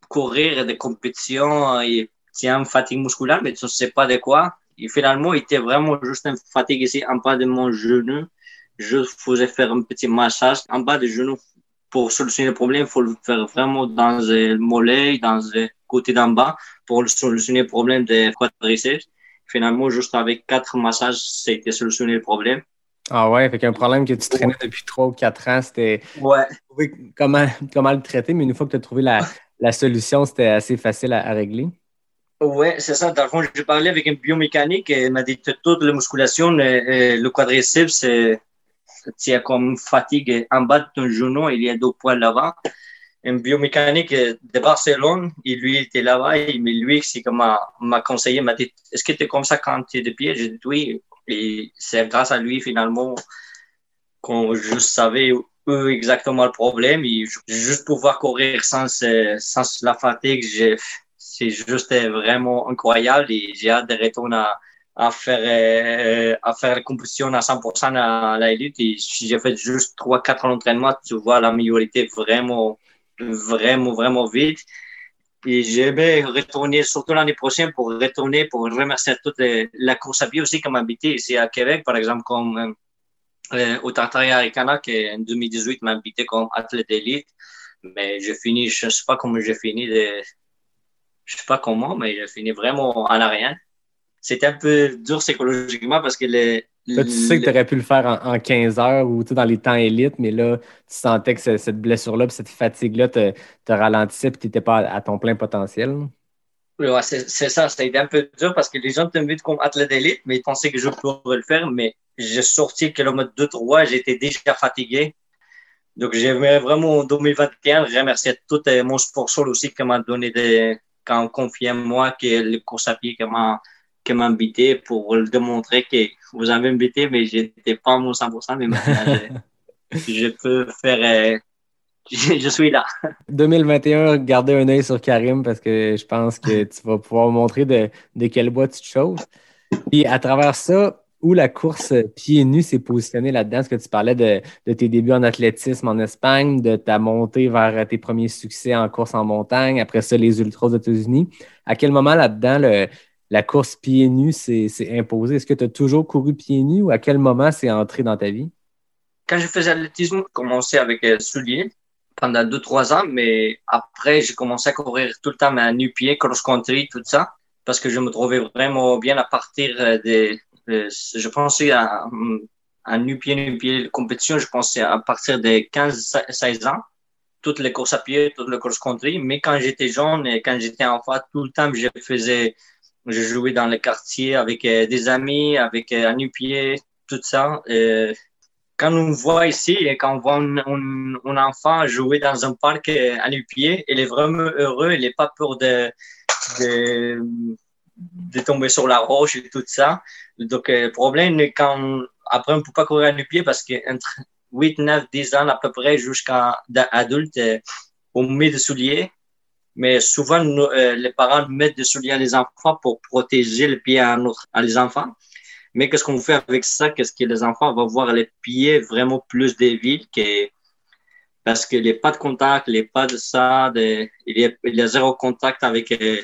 courir des compétitions et tiens, une fatigue musculaire, mais tu ne sais pas de quoi. Et finalement, il était vraiment juste un fatigue ici en bas de mon genou. Je faisais faire un petit massage en bas du genou. Pour solutionner le problème, il faut le faire vraiment dans le mollet, dans le côté d'en bas, pour solutionner le problème des quadriceps. Finalement, juste avec quatre massages, c'était solutionné le problème. Ah ouais, fait qu'un problème que tu traînais depuis trois ou quatre ans, c'était Ouais. comment, comment le traiter, mais une fois que tu as trouvé la, la solution, c'était assez facile à, à régler. Ouais, c'est ça. Dans le fond, j'ai parlé avec un biomécanique et il m'a dit que toute la musculation, le, le quadriceps, c'est as comme fatigue en bas de ton genou, il y a deux poils là-bas. Un biomécanique de Barcelone, il lui était là-bas, mais lui, c'est comme m'a conseillé, m'a dit, est-ce que tu es comme ça quand tu es de pied? J'ai dit oui. Et c'est grâce à lui, finalement, qu'on je savais où exactement le problème. Et ju- juste pouvoir courir sans, sans la fatigue, j'ai- c'est juste vraiment incroyable et j'ai hâte de retourner à, faire euh, à faire la compétition à 100% à la élite et si j'ai fait juste 3 4 entraînements tu vois la majorité vraiment vraiment vraiment vite. Et j'aimerais retourner surtout l'année prochaine pour retourner pour remercier toute la course à pied aussi comme habité ici à Québec par exemple comme euh, euh, au Tartaria Aricana qui en 2018 m'a invité comme athlète d'élite. Mais j'ai fini je sais pas comment j'ai fini je sais pas comment mais j'ai fini vraiment en arrière c'était un peu dur psychologiquement parce que les, Là, tu sais que tu aurais pu le faire en, en 15 heures ou dans les temps élites, mais là, tu sentais que ce- cette blessure-là, cette fatigue-là te, te ralentissait et tu n'étais pas à, à ton plein potentiel. Ouais, c'est ça, c'était un peu dur parce que les gens t'invitent comme athlète d'élite, mais ils pensaient que je pourrais le faire, mais j'ai sorti kilomètre 2-3, j'étais déjà fatigué. Donc, j'aimerais vraiment en 2021 remercier tout euh, mon sport sol aussi qui m'a donné des, quand on confie en moi que le course à pied m'a, invité pour le démontrer que vous avez invité, mais j'étais pas à mon 100%, mais maintenant, je, je peux faire, euh, je, je suis là. 2021, gardez un œil sur Karim parce que je pense que tu vas pouvoir montrer de, de quel bois tu te choses. Puis à travers ça, où la course pieds nus s'est positionnée là-dedans, est-ce que tu parlais de, tes débuts en athlétisme en Espagne, de ta montée vers tes premiers succès en course en montagne, après ça, les ultras aux États-Unis? À quel moment là-dedans, la course pieds nus s'est imposée? Est-ce que tu as toujours couru pieds nus ou à quel moment c'est entré dans ta vie? quand je faisais l'athlétisme, j'ai commencé avec euh, souliers pendant deux, trois ans, mais après, j'ai commencé à courir tout le temps, mais à nu-pied, cross-country, tout ça, parce que je me trouvais vraiment bien à partir euh, des, euh, je pensais à, à nu-pied, nu-pied compétition, je pensais à partir des 15, 16 ans, toutes les courses à pied, toutes les cross-country, mais quand j'étais jeune et quand j'étais enfant, tout le temps, je faisais, je jouais dans le quartier avec euh, des amis, avec euh, à nu-pied, tout ça. Euh, quand on voit ici et quand on voit un, un, enfant jouer dans un parc euh, à nu-pied, il est vraiment heureux, il n'est pas peur de, de, de tomber sur la roche et tout ça. Donc, euh, le problème, c'est quand après, on ne peut pas courir à nu-pied parce qu'entre 8, 9, 10 ans à peu près jusqu'à adulte, euh, on met des souliers. Mais souvent, euh, les parents mettent des souliers à les enfants pour protéger le pied à, notre, à les enfants. Mais qu'est-ce qu'on fait avec ça? Qu'est-ce que les enfants vont voir les pieds vraiment plus des villes que, parce que les pas de contact, les pas de ça, il, y a, il y a zéro contact avec, euh,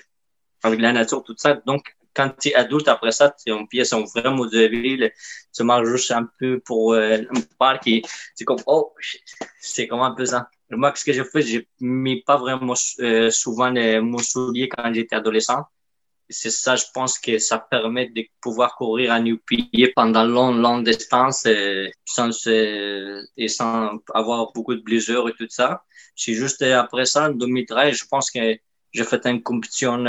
avec la nature, tout ça. Donc, quand tu es adulte, après ça, tes pieds sont vraiment de ville. Tu marches juste un peu pour euh, un parc et c'est comme, oh, c'est comme un peu. Moi, ce que j'ai fait, j'ai mis pas vraiment euh, souvent les, mon soulier quand j'étais adolescent c'est ça, je pense que ça permet de pouvoir courir à nu-pied pendant longue, longue distance euh, sans, euh, et sans avoir beaucoup de blessures et tout ça. C'est juste après ça, en 2013, je pense que j'ai fait une compétition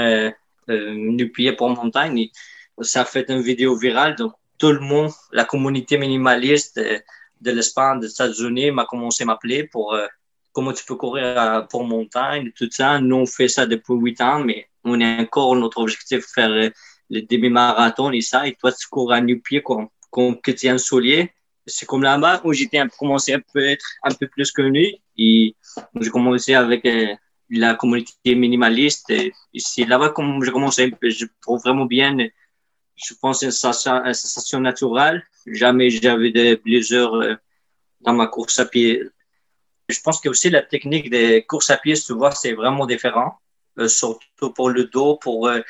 euh, euh, nu-pied pour montagne. Ça a fait une vidéo virale. Donc, tout le monde, la communauté minimaliste de, de l'Espagne, des États-Unis m'a commencé à m'appeler pour euh, comment tu peux courir pour montagne, tout ça. Nous, on fait ça depuis huit ans, mais on est encore notre objectif faire le demi-marathon et ça. Et toi, tu cours à nu-pied comme, comme que tu es un soulier. C'est comme là-bas où j'étais commencé à être un peu plus connu. Et j'ai commencé avec euh, la communauté minimaliste. C'est là-bas comme j'ai commencé. Je trouve vraiment bien. Je pense une sensation, une sensation naturelle. Jamais j'avais de blessures euh, dans ma course à pied. Je pense que aussi la technique des courses à pied, vois, c'est vraiment différent. Euh, surtout pour le dos, pour euh,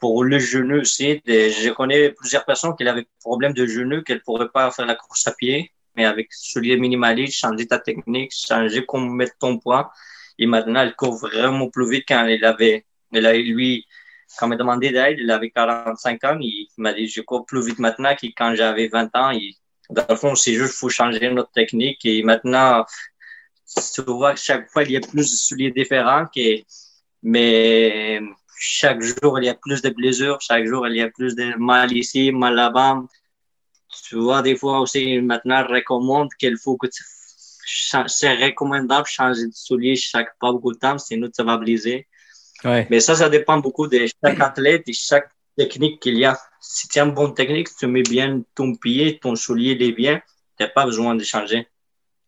pour le genou aussi. Des- je connais plusieurs personnes qui avaient problème de genou, qu'elles ne pourraient pas faire la course à pied. Mais avec souliers minimalistes, changer ta technique, changer comment mettre ton poids. Et maintenant, elle court vraiment plus vite quand elle avait, elle a, lui, quand il m'a demandé d'aide, il avait 45 ans, il m'a dit, je cours plus vite maintenant que quand j'avais 20 ans. Et dans le fond, c'est juste, faut changer notre technique. Et maintenant, tu vois que chaque fois, il y a plus de souliers différents, que, mais chaque jour, il y a plus de blessures, chaque jour, il y a plus de mal ici, mal là-bas. Tu vois, des fois aussi, maintenant, recommande qu'il faut que tu, c'est recommandable de changer de souliers chaque pas beaucoup de temps, sinon vas blesser. Ouais. Mais ça, ça dépend beaucoup de chaque athlète et chaque technique qu'il y a. Si tu as une bonne technique, tu mets bien ton pied, ton soulier il est bien, tu n'as pas besoin de changer.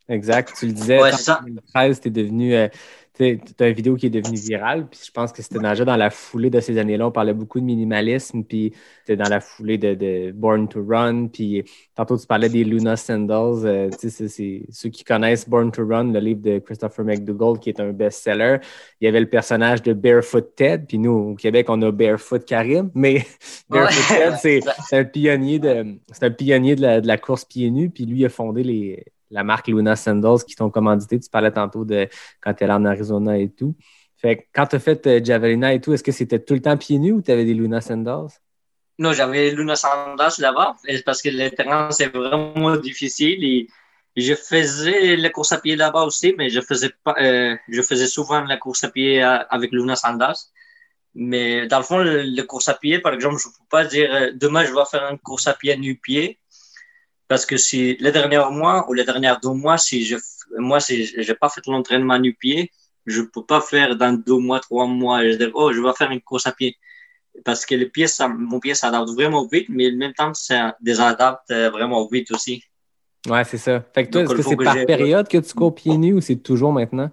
Exact. Tu le disais, Ouais, en c'est ça. 2013, tu es devenu. euh, tu as une vidéo qui est devenue virale, puis je pense que c'était déjà dans la foulée de ces années-là. On parlait beaucoup de minimalisme, puis c'était dans la foulée de, de Born to Run, puis tantôt tu parlais des Luna Sandals. euh, tu sais, c'est- ceux qui connaissent Born to Run, le livre de Christopher McDougall, qui est un best-seller. Il y avait le personnage de Barefoot Ted, puis nous, au Québec, on a Barefoot Karim, mais Barefoot Ted, c'est un pionnier de, un pionnier de la, de la course pieds nus, puis lui a fondé les, la marque Luna Sandals qui t'ont commandité. Tu parlais tantôt de quand tu es en Arizona et tout. Fait que quand tu as fait euh, Javelina et tout, est-ce que c'était tout le temps pieds nus ou tu avais des Luna Sandals? Non, j'avais Luna Sandals là-bas et parce que le terrain, c'est vraiment difficile. Et je faisais la course à pied là-bas aussi, mais je faisais pas, euh, je faisais souvent la course à pied euh, avec Luna Sandals. Mais dans le fond, le course à pied, par exemple, je ne peux pas dire demain je vais faire une course à pied nu-pied. Parce que si les derniers mois ou les derniers deux mois, si je, moi, si j'ai pas fait l'entraînement nu-pied, je peux pas faire dans deux mois, trois mois, je dis, oh, je vais faire une course à pied parce que le pied, ça, mon pied s'adapte vraiment vite, mais en même temps, ça désadapte euh, vraiment vite aussi. Ouais, c'est ça. Fait que toi, est-ce que c'est par période que tu cours pieds nus ou c'est toujours maintenant?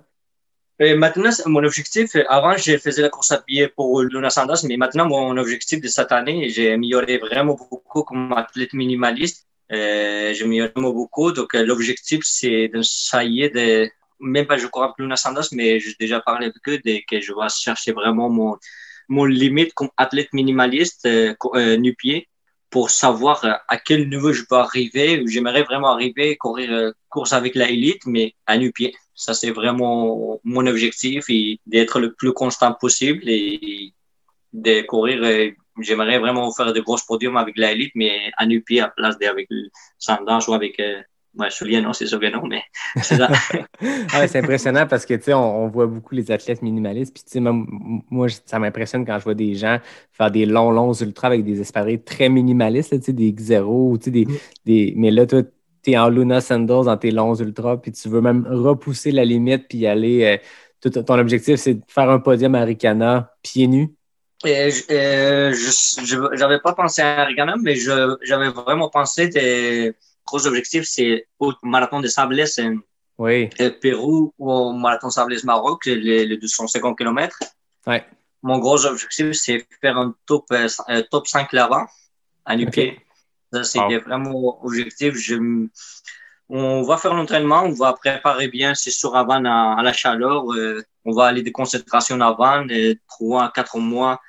Et maintenant, c'est- mon objectif, euh, avant, je faisais la course à pied pour Luna Sandals, mais maintenant, mon objectif de cette année, j'ai amélioré vraiment beaucoup comme athlète minimaliste. Euh, j'ai amélioré vraiment beaucoup. Donc, euh, l'objectif, c'est d'essayer de, même pas je cours avec Luna Sandals, mais j'ai déjà parlé avec eux de, que je vais chercher vraiment mon, mon limite comme athlète minimaliste, euh, euh, nu-pied, pour savoir à quel niveau je peux arriver. J'aimerais vraiment arriver, courir course avec la élite, mais à nu-pied. Ça, c'est vraiment mon objectif et d'être le plus constant possible et de courir. J'aimerais vraiment faire de gros podiums avec la élite, mais à nu-pied à place d'avec le sandals ou avec euh, ouais, non, c'est sûr que non, mais c'est ça. C'est impressionnant parce que, tu sais, on, on voit beaucoup les athlètes minimalistes. Puis, tu sais, même moi, ça m'impressionne quand je vois des gens faire des longs, longs ultras avec des espadrilles très minimalistes, tu sais, des X0 ou, tu sais, des, des... Mais là, toi, tu es en Luna Sandals dans tes longs ultras, puis tu veux même repousser la limite puis aller. euh, ton objectif, c'est de faire un podium à Ricana pieds nus. Et je euh, je- j'avais pas pensé à Arigana, mais je- j'avais vraiment pensé des gros objectifs, c'est au marathon de Sables en Oui. Pérou ou au marathon Sables Maroc, les, les 250 km. Ouais. Mon gros objectif, c'est faire un top, euh, euh, top 5 là-bas, à nu-pied. Ça, c'était vraiment mon objectif. Je, on va faire l'entraînement, on va préparer bien, c'est sûr, avant à, la chaleur. euh, on va aller des concentrations avant, de 3 à 4 mois,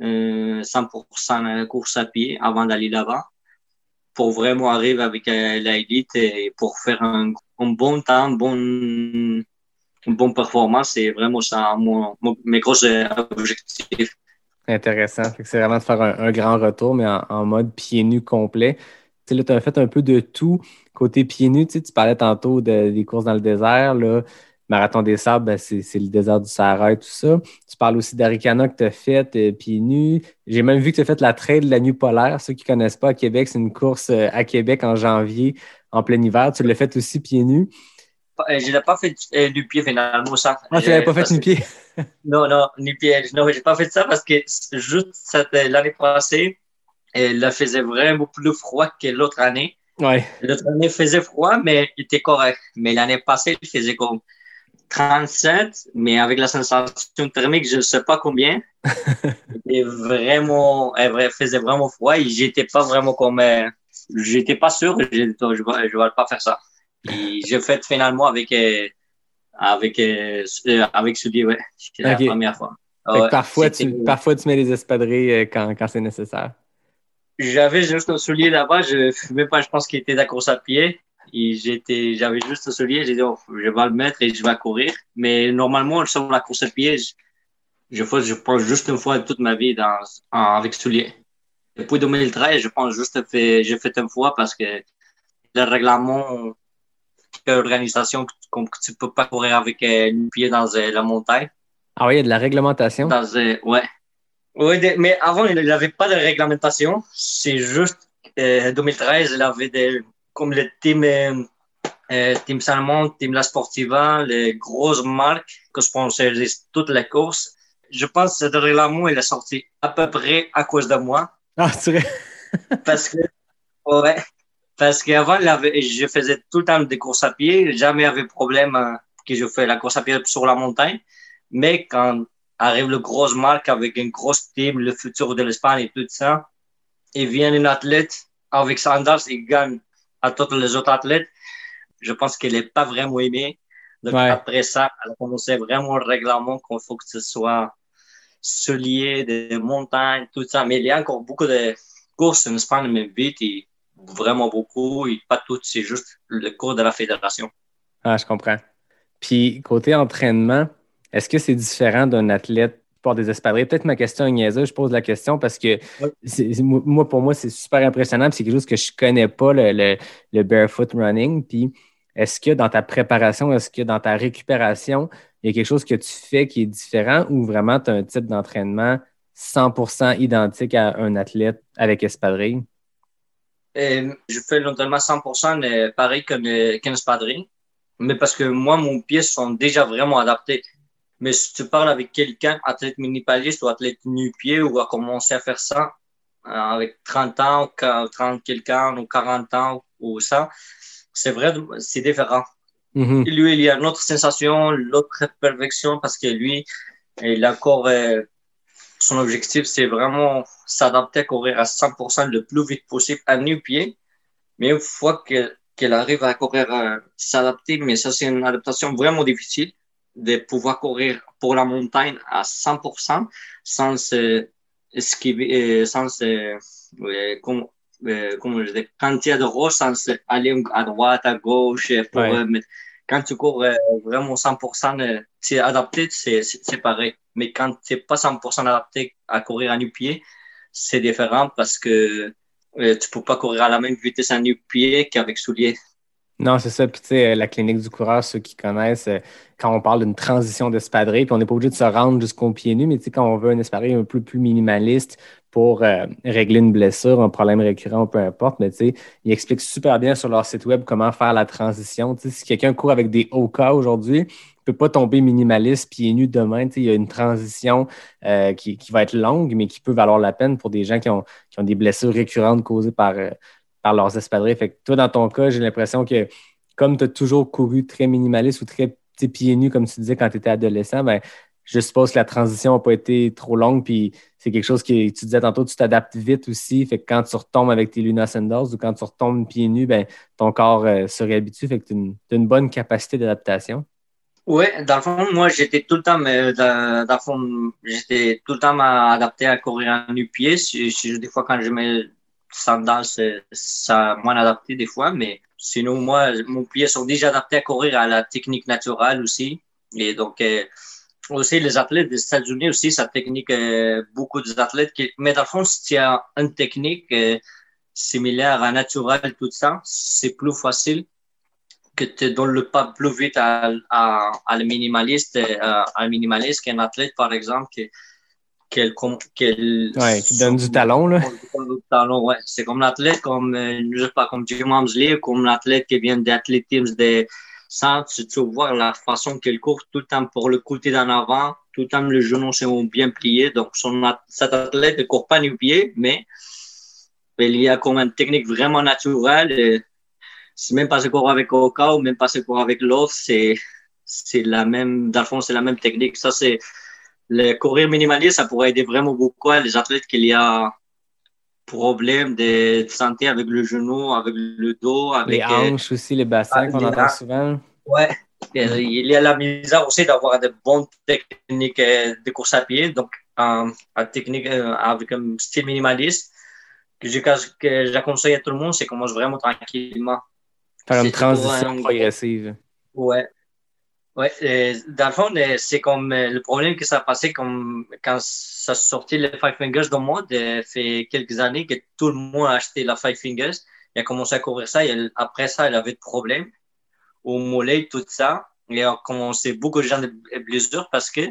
euh, 100% de course à pied avant d'aller là-bas pour vraiment arriver avec euh, la élite et pour faire un, bon temps, bon, une bonne performance. C'est vraiment ça mon, mes gros euh, objectifs. Intéressant. C'est vraiment de faire un, grand retour, mais en, mode pieds nus complet. Tu as fait un peu de tout. Côté pieds nus, tu sais, tu parlais tantôt de- des courses dans le désert. Là. Marathon des Sables, ben, c'est le désert du Sahara et tout ça. Tu parles aussi d'Aricana que tu as fait euh, pieds nus. J'ai même vu que tu as fait la trail de la nuit polaire. Ceux qui ne connaissent pas à Québec, c'est une course euh, à Québec en janvier, en plein hiver. Tu l'as fait aussi pieds nus? Euh, Je n'ai pas fait euh, du pied finalement, ça. Ah, tu l'avais pas fait que- pied? Non, non, ni pied. Non, j'ai pas fait ça parce que juste cette- l'année passée, elle faisait vraiment plus froid que l'autre année. Ouais. L'autre année faisait froid, mais il était correct. Mais l'année passée, il faisait comme 37, mais avec la sensation thermique, je ne sais pas combien. et vraiment, faisait vraiment froid et j'étais pas vraiment comme, euh, j'étais pas sûr, je je vais pas faire ça. J'ai fait finalement avec, euh, avec, euh, euh, avec Sudi, ouais. C'était la première fois. Ouais, parfois, tu, parfois, tu mets les espadrilles quand, quand c'est nécessaire. J'avais juste un soulier là-bas, je même pas, je pense qu'il était de la course à pied. Et j'étais, j'avais juste un soulier, j'ai dit, oh, je vais le mettre et je vais courir. Mais normalement, sur la course à pied, je, je, fais- je pense juste une fois toute ma vie dans, en- avec soulier. Depuis 2013, je pense juste fait, j'ai fait une fois parce que le règlement, l'organisation, comme tu peux pas courir avec euh, une pied dans euh, la montagne. Ah oui, il y a de la réglementation? Dans, euh, ouais. De- mais avant, il n'avait pas de réglementation. C'est juste, euh, 2013, il avait des, comme le team, euh, euh, Team Salmon, Team La Sportiva, les grosses marques que sponsorisent toutes les courses. Je pense que ce règlement, il est sorti à peu près à cause de moi. Ah, tu vrai? Parce que, ouais. Parce qu'avant, il avait- je faisais tout le temps des courses à pied. Jamais avait problème euh, que je fais la course à pied sur la montagne. Mais quand arrive le grosse marque avec une grosse team, le futur de l'Espagne et tout ça, et vient un athlète avec Sanders et gagne à tous les autres athlètes, je pense qu'elle n'est pas vraiment aimée. Donc Ouais. après ça, elle a commencé vraiment le règlement qu'il faut que ce soit souliers, des montagnes, tout ça. Mais il y a encore beaucoup de courses en Espagne, mais vite, et vraiment beaucoup, et pas toutes, c'est juste le cours de la fédération. Ah, je comprends. Puis, côté entraînement, est-ce que c'est différent d'un athlète porte des espadrilles? Peut-être ma question est niaiseuse, je pose la question parce que moi, pour moi, c'est super impressionnant. C'est quelque chose que je connais pas, le, le- le barefoot running. Puis, est-ce que dans ta préparation, est-ce que dans ta récupération, il y a quelque chose que tu fais qui est différent ou vraiment tu as un type d'entraînement 100% identique à un athlète avec espadrille? Et je fais l'entraînement 100% mais pareil qu'un qu'un espadrille. Mais parce que moi, mon pied sont déjà vraiment adaptés. Mais si tu parles avec quelqu'un, athlète minipaliste ou athlète nu-pied, ou a commencé à faire ça euh, avec 30 ans, ou qua- 30 quelqu'un, ou 40 ans, ou ça, c'est vrai, c'est différent. Mhm. Lui, il y a une autre sensation, l'autre perfection, parce que lui, il a encore, euh, son objectif, c'est vraiment s'adapter à courir à 100% le plus vite possible à nu-pied. Mais une fois que- qu'elle arrive à courir, euh, s'adapter, mais ça, c'est une adaptation vraiment difficile de pouvoir courir pour la montagne à 100% sans se esquiver, euh, sans se, ouais, comme, euh, comment je dis, quand il y a de roches, sans aller à droite, à gauche, euh, pour, Ouais. euh, quand tu cours euh, vraiment 100%, euh, c'est adapté, c'est, pareil. Mais quand tu n'es pas 100% adapté à courir à nu-pied, c'est différent parce que euh, tu peux pas courir à la même vitesse à nu-pied qu'avec souliers. Non, c'est ça. Puis, tu sais, euh, la clinique du coureur, ceux qui connaissent, euh, quand on parle d'une transition d'espadrille, puis on n'est pas obligé de se rendre jusqu'au pied nu, mais tu sais, quand on veut un espadrille un peu plus minimaliste pour euh, régler une blessure, un problème récurrent, peu importe, mais tu sais, ils expliquent super bien sur leur site web comment faire la transition. Tu sais, si quelqu'un court avec des hauts cas aujourd'hui, il ne peut pas tomber minimaliste pieds nus demain. Il y a une transition qui, va être longue, mais qui peut valoir la peine pour des gens qui ont, des blessures récurrentes causées par, par leurs espadrilles. Fait que toi, dans ton cas, j'ai l'impression que comme tu as toujours couru très minimaliste ou très pieds nus, comme tu disais quand tu étais adolescent, ben, je suppose que la transition n'a pas été trop longue. Puis c'est quelque chose que tu disais tantôt, tu t'adaptes vite aussi. Fait que quand tu retombes avec tes Luna Sandals ou quand tu retombes pieds nus, ben, ton corps euh, se réhabitue. Fait que tu as une, bonne capacité d'adaptation. Oui, dans le fond, moi, j'étais tout le temps, mais dans, dans le fond, j'étais tout le temps adapté à courir en nu-pied. Des fois, quand je mets sandales, ça a moins adapté des fois, mais sinon, moi, mon pied sont déjà adaptés à courir à la technique naturelle aussi. Et donc, euh, aussi, les athlètes des États-Unis aussi, sa technique, euh, beaucoup des athlètes qui, mais dans le fond, si tu as une technique euh, similaire à naturelle, tout ça, c'est plus facile que tu donnes le pas plus vite à, à, à le minimaliste, à un minimaliste qu'un athlète, par exemple, qui, qu'elle, qu'elle, Ouais, qui donne du talon, là. Du ouais. C'est comme l'athlète, comme, euh, je sais pas, comme Jim Hamsley, comme l'athlète qui vient d'athlétisme des centres, tu, tu vois la façon qu'elle court tout le temps pour le côté d'en avant, tout le temps le genou sont bien pliés. Donc, son, cet athlète ne court pas nu pied, mais il y a comme une technique vraiment naturelle. et C'est même pas se courir avec Oka ou même pas se courir avec l'autre, c'est, c'est la même, dans le fond, c'est la même technique. Ça, c'est, le courir minimaliste, ça pourrait aider vraiment beaucoup à les athlètes qu'il y a problème de santé avec le genou, avec le dos, avec Les euh, hanches aussi, les bassins qu'on entend souvent. ouais, Il y a la misère aussi d'avoir de bonnes techniques euh, de course à pied, donc un, un technique euh, avec un style minimaliste que je, que je conseille à tout le monde, c'est qu'on commence vraiment tranquillement. Faire une transition un- progressive. Ouais. Ouais, euh, dans le fond, euh, c'est comme euh, le problème que ça passé comme quand ça sortit le Five Fingers dans le monde, euh, fait quelques années que tout le monde a acheté la Five Fingers. Il a commencé à courir ça et après ça, il avait de problèmes au mollet, tout ça. Et a commencé beaucoup de gens de blessures parce que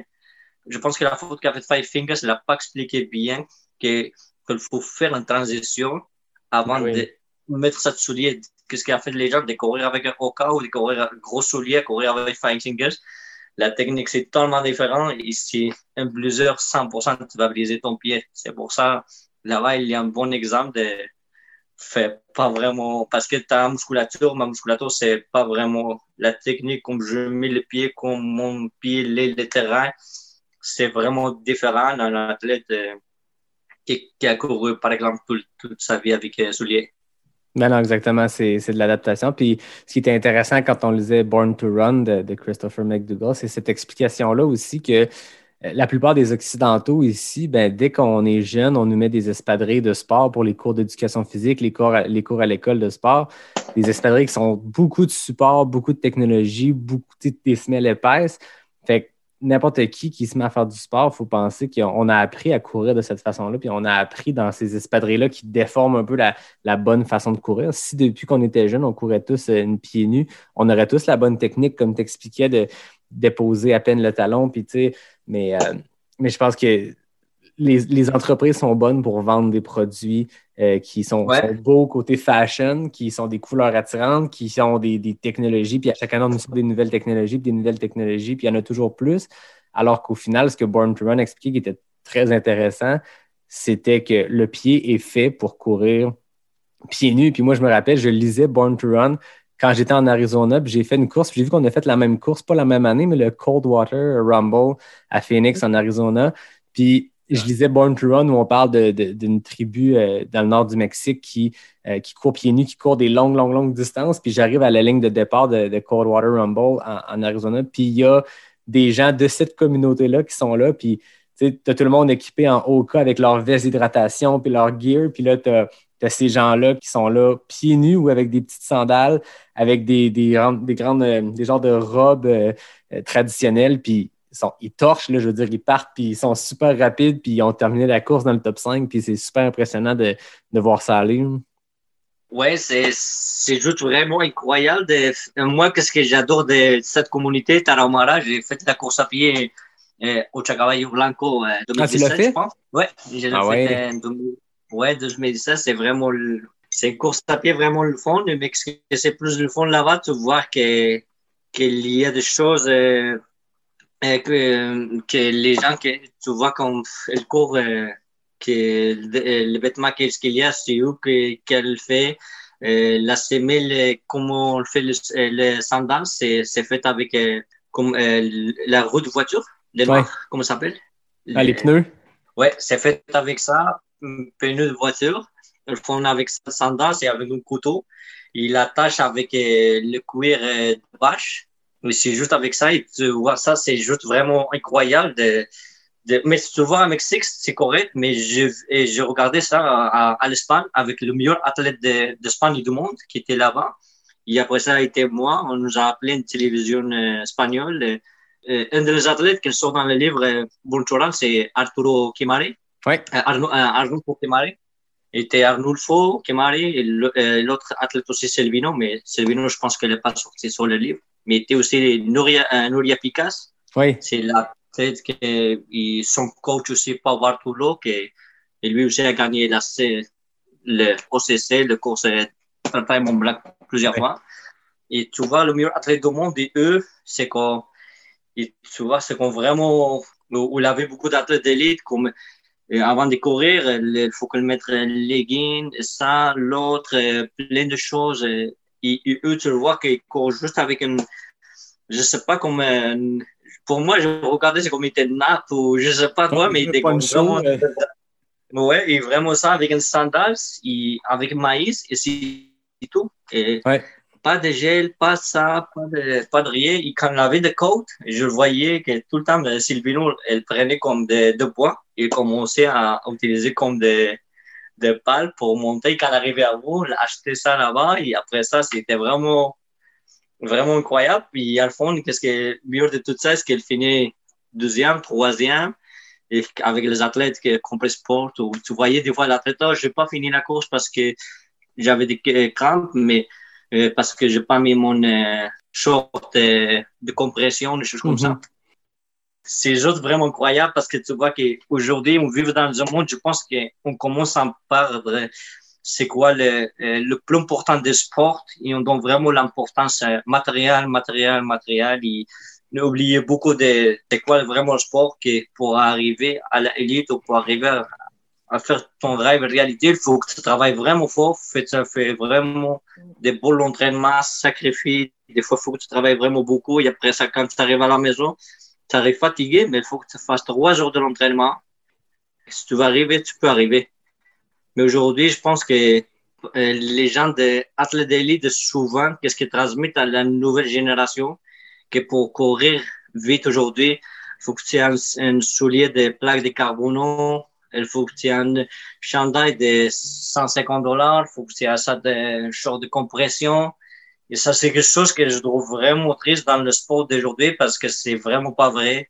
je pense que la faute qu'a fait Five Fingers, elle n'a pas expliqué bien que qu'il faut faire une transition avant Oui. de mettre ça de soulier. Qu'est-ce qui a fait les gens de courir avec un Oka ou de courir un gros soulier, courir avec Five Fingers? La technique, c'est totalement différent. Si un bluser 100%, tu vas briser ton pied. C'est pour ça, là-bas, il y a un bon exemple de fait pas vraiment, parce que ta musculature, ma musculature, c'est pas vraiment la technique comme je mets le pied, comme mon pied lit le terrain. C'est vraiment différent d'un athlète euh, qui, a couru, par exemple, tout- toute sa vie avec euh, souliers. Ben non, exactement, c'est de l'adaptation. Puis ce qui était intéressant quand on lisait Born to Run de, Christopher McDougall, c'est cette explication-là aussi que euh, la plupart des Occidentaux ici, ben, dès qu'on est jeune, on nous met des espadrilles de sport pour les cours d'éducation physique, les cours à, les cours à l'école de sport. Des espadrilles qui sont beaucoup de support, beaucoup de technologie, beaucoup de, semelles épaisses. Fait n'importe qui qui se met à faire du sport, il faut penser qu'on a appris à courir de cette façon-là, puis on a appris dans ces espadrilles-là qui déforment un peu la, bonne façon de courir. Si depuis qu'on était jeune, on courait tous euh, une pieds nus, on aurait tous la bonne technique, comme tu expliquais, de déposer à peine le talon. Puis, tu sais, mais, euh, je pense que les entreprises sont bonnes pour vendre des produits euh, qui sont, Ouais. sont beaux côté fashion, qui sont des couleurs attirantes, qui sont des, des technologies. Puis à chaque année, on nous sort des nouvelles technologies, puis des nouvelles technologies, puis il y en a toujours plus. Alors qu'au final, ce que Born to Run expliquait qui était très intéressant, c'était que le pied est fait pour courir pieds nus. Puis moi, je me rappelle, je lisais Born to Run quand j'étais en Arizona, puis j'ai fait une course, puis j'ai vu qu'on a fait la même course, pas la même année, mais le Coldwater Rumble à Phoenix, en Arizona. Puis je lisais Born to Run où on parle d'une tribu euh, dans le nord du Mexique qui, euh, qui court pieds nus, qui court des longues, longues, longues distances. Puis j'arrive à la ligne de départ de, Coldwater Rumble en, Arizona. Puis il y a des gens de cette communauté-là qui sont là. Puis tu as tout le monde équipé en OK avec leur veste d'hydratation, puis leur gear. Puis là, tu as, ces gens-là qui sont là pieds nus ou avec des petites sandales, avec des, des, grandes- des grandes, euh, des genres de robes traditionnelles. Puis ils, sont, ils torchent, là, je veux dire, ils partent, puis ils sont super rapides, puis ils ont terminé la course dans le top 5. Puis c'est super impressionnant de, de voir ça aller. Ouais, c'est, juste vraiment incroyable. De, moi, qu'est-ce que j'adore de cette communauté Tarahumara, j'ai fait la course à pied euh, au Chacaballo Blanco euh, Ah, tu l'as 2017, fait? je pense. Ouais, je l'ai Ah fait ouais. en 2000 ouais, 2017. C'est vraiment, le- c'est une course à pied vraiment le fond, mais c'est plus le fond là-bas, tu vois que, qu'il y a des choses euh, euh, que, que les gens, que tu vois comme elle court, euh, que le, le vêtement qu'est-ce qu'il y a, c'est où que- qu'elle fait. Euh, la semelle, euh, comment on fait le, euh, le sandal, c'est, c'est fait avec euh, comme, euh, la roue de voiture, les Ouais. comment ça s'appelle? Ah, les pneus? Ouais, c'est fait avec ça, un pneu de voiture. Ils font avec ça sandal, c'est avec un couteau. Ils l'attachent avec euh, le cuir euh, de vache. Mais c'est juste avec ça, et tu vois ça, c'est juste vraiment incroyable. De, de, mais tu vois, à Mexique, c'est correct, mais je, et je regardais ça à, à l'Espagne avec le meilleur athlète de- d'Espagne et du monde qui était là-bas. Et après ça a été moi, on nous a appelé une télévision euh, espagnole. Euh, euh, un des athlètes qui sort dans le livre euh, Bonchoran, c'est Arturo Quimare. Ouais. Euh, Arno, euh, Arnulfo Quimare. Était Arnulfo Quimare et l'autre athlète aussi Selvino, mais Selvino, je pense qu'elle n'est pas sortie sur le livre. Mais était aussi Nouria, euh, Nouria Picas. Oui. C'est l'athlète que et son coach aussi, Paul Bartolo, qui et lui aussi a gagné la, le OCC, le course Train Mont Blanc plusieurs fois. Et tu vois, le meilleur athlète du monde, et eux, c'est qu'on, tu vois, c'est qu'on vraiment, où il avait beaucoup d'athlètes d'élite, comme, avant de courir, il faut qu'on mette un legging, ça, l'autre, euh, plein de choses. Et, et eux, tu le vois qu'ils courent juste avec une, je sais pas comment, pour moi, je regardais, c'est comme était nappe ou je sais pas quoi, mais il était comme euh. ouais, et vraiment ça avec une sandale, et avec maïs, et c'est tout. Et, Ouais. pas de gel, pas ça, pas de, pas de rien. Et quand on avait des côtes, je voyais que tout le temps, euh, Sylvino, elle prenait comme des de bois et commençait à utiliser comme des, des pales pour monter. Quand elle arrivait à vous, acheter ça là-bas et après ça, c'était vraiment, vraiment incroyable. Puis à le fond, qu'est-ce que mieux de tout ça, c'est qu'elle finit deuxième, troisième. Et avec les athlètes qui complètent sport, où tu voyais des fois l'athlète, oh, je n'ai pas fini la course parce que j'avais des crampes, mais euh, parce que j'ai pas mis mon euh, short euh, de compression, des choses comme ça. C'est juste vraiment incroyable parce que tu vois qu'aujourd'hui, on vit dans un monde, je pense qu'on commence à en perdre. C'est quoi le, le plus important des sports et on donne vraiment l'importance matérielle, matérielle, matérielle. Et n'oubliez beaucoup de, de quoi vraiment le sport qui pour arriver à l'élite ou pour arriver à, faire ton rêve réalité, il faut que tu travailles vraiment fort, fais, fais vraiment des beaux entraînements, sacrifies. Des fois, il faut que tu travailles vraiment beaucoup. Et après ça, quand tu arrives à la maison, tu arrives fatigué, mais il faut que tu fasses trois jours de l'entraînement. Si tu veux arriver, tu peux arriver. Mais aujourd'hui, je pense que euh, les gens de athlètes d'élite, souvent, qu'est-ce qu'ils transmettent à la nouvelle génération, que pour courir vite aujourd'hui, il faut que tu aies un, un soulier de plaques de carbone, il faut que tu aies un chandail de 150 dollars, il faut que tu aies de short de compression. Et ça, c'est quelque chose que je trouve vraiment triste dans le sport d'aujourd'hui parce que c'est vraiment pas vrai.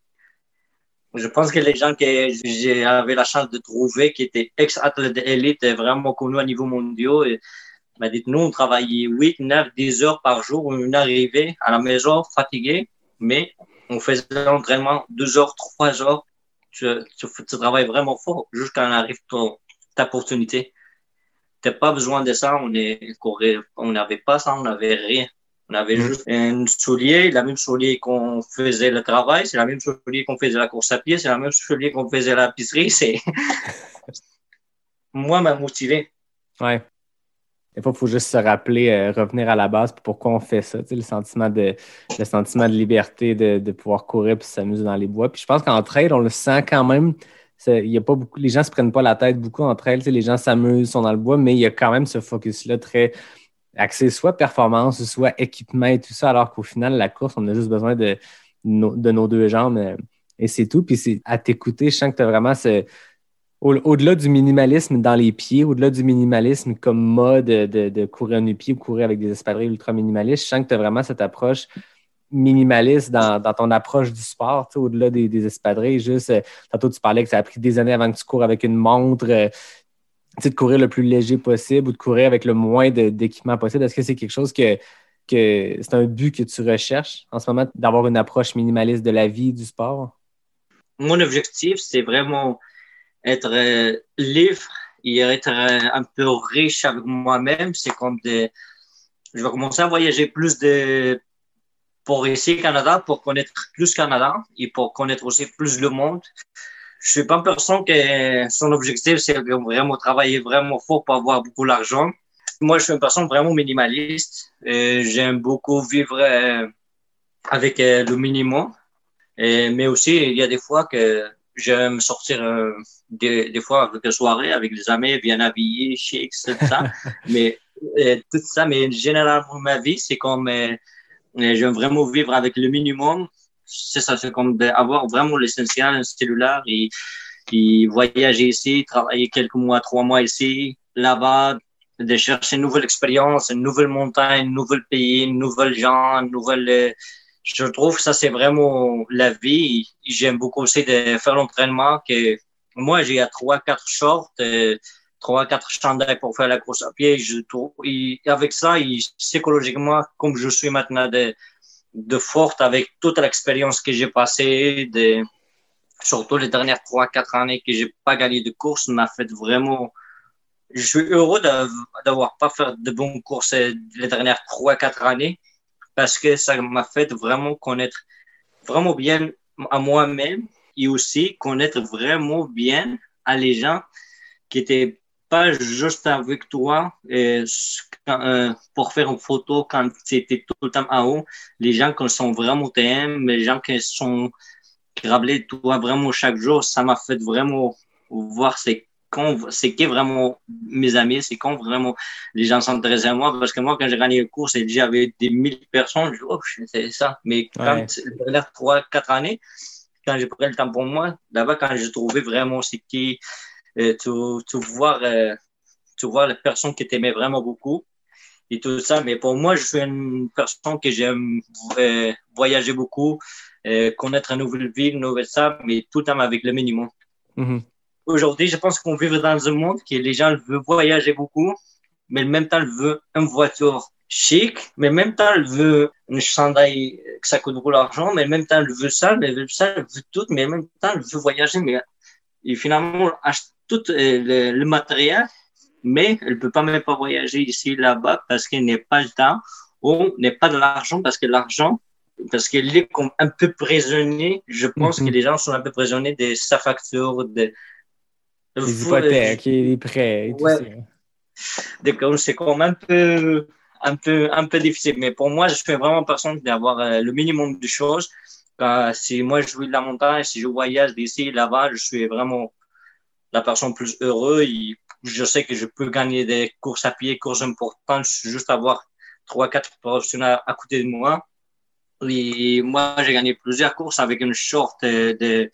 Je pense que les gens que j'avais la chance de trouver qui étaient ex-athlètes d'élite vraiment connus à niveau mondial, m'a dit, nous, on travaillait 8, 9, 10 heures par jour. On arrivait à la maison fatigué, mais on faisait l'entraînement 2 heures, 3 heures tu, travailles vraiment fort jusqu'à arrive ton, ta opportunité. T'as pas besoin de ça, on est on n'avait pas ça, on n'avait rien. On avait Mm. juste un soulier, la même soulier qu'on faisait le travail, c'est la même soulier qu'on faisait la course à pied, c'est la même soulier qu'on faisait la pisserie, c'est, moi, m'a motivé. Ouais. Des fois, il faut juste se rappeler, euh, revenir à la base, pourquoi on fait ça. Le sentiment de, le sentiment de liberté, de, de pouvoir courir puis s'amuser dans les bois. Puis je pense qu'en trail, on le sent quand même. Les gens ne se prennent pas la tête beaucoup en trail. tu sais, Les gens s'amusent, sont dans le bois, mais il y a quand même ce focus-là très axé soit performance, soit équipement et tout ça, alors qu'au final, la course, on a juste besoin de, nos, de nos deux jambes euh, et c'est tout. Puis c'est à t'écouter, je sens que tu as vraiment ce, au- au-delà du minimalisme dans les pieds, au-delà du minimalisme comme mode de, de, de courir nu-pied ou courir avec des espadrilles ultra minimalistes, je sens que tu as vraiment cette approche minimaliste dans, dans ton approche du sport, au-delà des, des espadrilles. Juste, euh, tantôt, tu parlais que ça a pris des années avant que tu cours avec une montre, euh, de courir le plus léger possible ou de courir avec le moins de- d'équipement possible. Est-ce que c'est quelque chose que, que c'est un but que tu recherches en ce moment, d'avoir une approche minimaliste de la vie, du sport? Mon objectif, c'est vraiment être euh, libre et être euh, un peu riche avec moi-même. C'est comme des, je vais commencer à voyager plus de, pour ici, Canada, pour connaître plus Canada et pour connaître aussi plus le monde. Je suis pas une personne que son objectif, c'est vraiment travailler vraiment fort pour avoir beaucoup d'argent. Moi, je suis une personne vraiment minimaliste. Euh, J'aime beaucoup vivre euh, avec euh, le minimum. Et, mais aussi, il y a des fois que j'aime sortir euh, des, des fois avec des soirées, avec des amis bien habillés, chics, tout ça. mais euh, tout ça, mais généralement, ma vie, c'est comme euh, j'aime vraiment vivre avec le minimum. C'est ça, c'est comme d'avoir vraiment l'essentiel, un cellulaire et, et voyager ici, travailler quelques mois, trois mois ici, là-bas, de chercher une nouvelle expérience, une nouvelle montagne, un nouvel pays, une nouvelle gens, une nouvelle. euh, je trouve que ça, c'est vraiment la vie. J'aime beaucoup aussi de faire l'entraînement. Que moi, j'ai à trois, quatre shorts, euh, trois, quatre chandails pour faire la course à pied. Avec ça, psychologiquement, comme je suis maintenant de, forte avec toute l'expérience que j'ai passée, surtout les dernières trois, quatre années que j'ai pas gagné de course, m'a fait vraiment je suis heureux d'av- d'avoir pas fait de bonnes courses les dernières trois, quatre années parce que ça m'a fait vraiment connaître vraiment bien à moi-même et aussi connaître vraiment bien à les gens qui étaient pas juste avec toi quand, euh, pour faire une photo quand tu étais tout le temps en haut. Les gens qui sont vraiment t'aiment, les gens qui sont qui rappelaient toi vraiment chaque jour, ça m'a fait vraiment voir c'est c'est qui vraiment mes amis, c'est quand vraiment les gens s'intéressent à moi. Parce que moi, quand j'ai gagné le cours, c'est déjà avec des mille personnes. Je dis, oh, c'est ça. Mais quand Ouais. les trois, quatre années, quand j'ai pris le temps pour moi, là-bas, quand j'ai trouvé vraiment c'est qui, tu, tu voir, euh, tu vois la personne qui t'aimait vraiment beaucoup et tout ça. Mais pour moi, je suis une personne que j'aime euh, voyager beaucoup, euh, connaître une nouvelle ville, une nouvelle ça, mais tout le temps avec le minimum. Mhm. Aujourd'hui, je pense qu'on vit dans un monde que les gens veulent voyager beaucoup, mais en même temps, ils veulent une voiture chic, mais en même temps, ils veulent une chandail que ça coûte beaucoup d'argent, mais en même temps, ils veulent ça, mais ils veulent ça, ils veulent tout, mais en même temps, ils veulent voyager, mais et finalement, tout euh, le, le matériel, mais elle peut pas même pas voyager ici, là-bas, parce qu'il n'est pas le temps, ou n'est pas de l'argent, parce que l'argent, parce qu'il est comme un peu prisonnier. Je pense Mhm. que les gens sont un peu prisonniers de sa facture, de, Les hypothèques et les prêts et tout Ouais. ça. C'est comme un peu, un peu, un peu difficile. Mais pour moi, je suis vraiment personne d'avoir euh, le minimum de choses. Euh, si moi, je vis de la montagne, si je voyage d'ici, là-bas, je suis vraiment la personne plus heureuse. Et je sais que je peux gagner des courses à pied, courses importantes, juste avoir trois, quatre professionnels à côté de moi. Et moi, j'ai gagné plusieurs courses avec une short euh, de,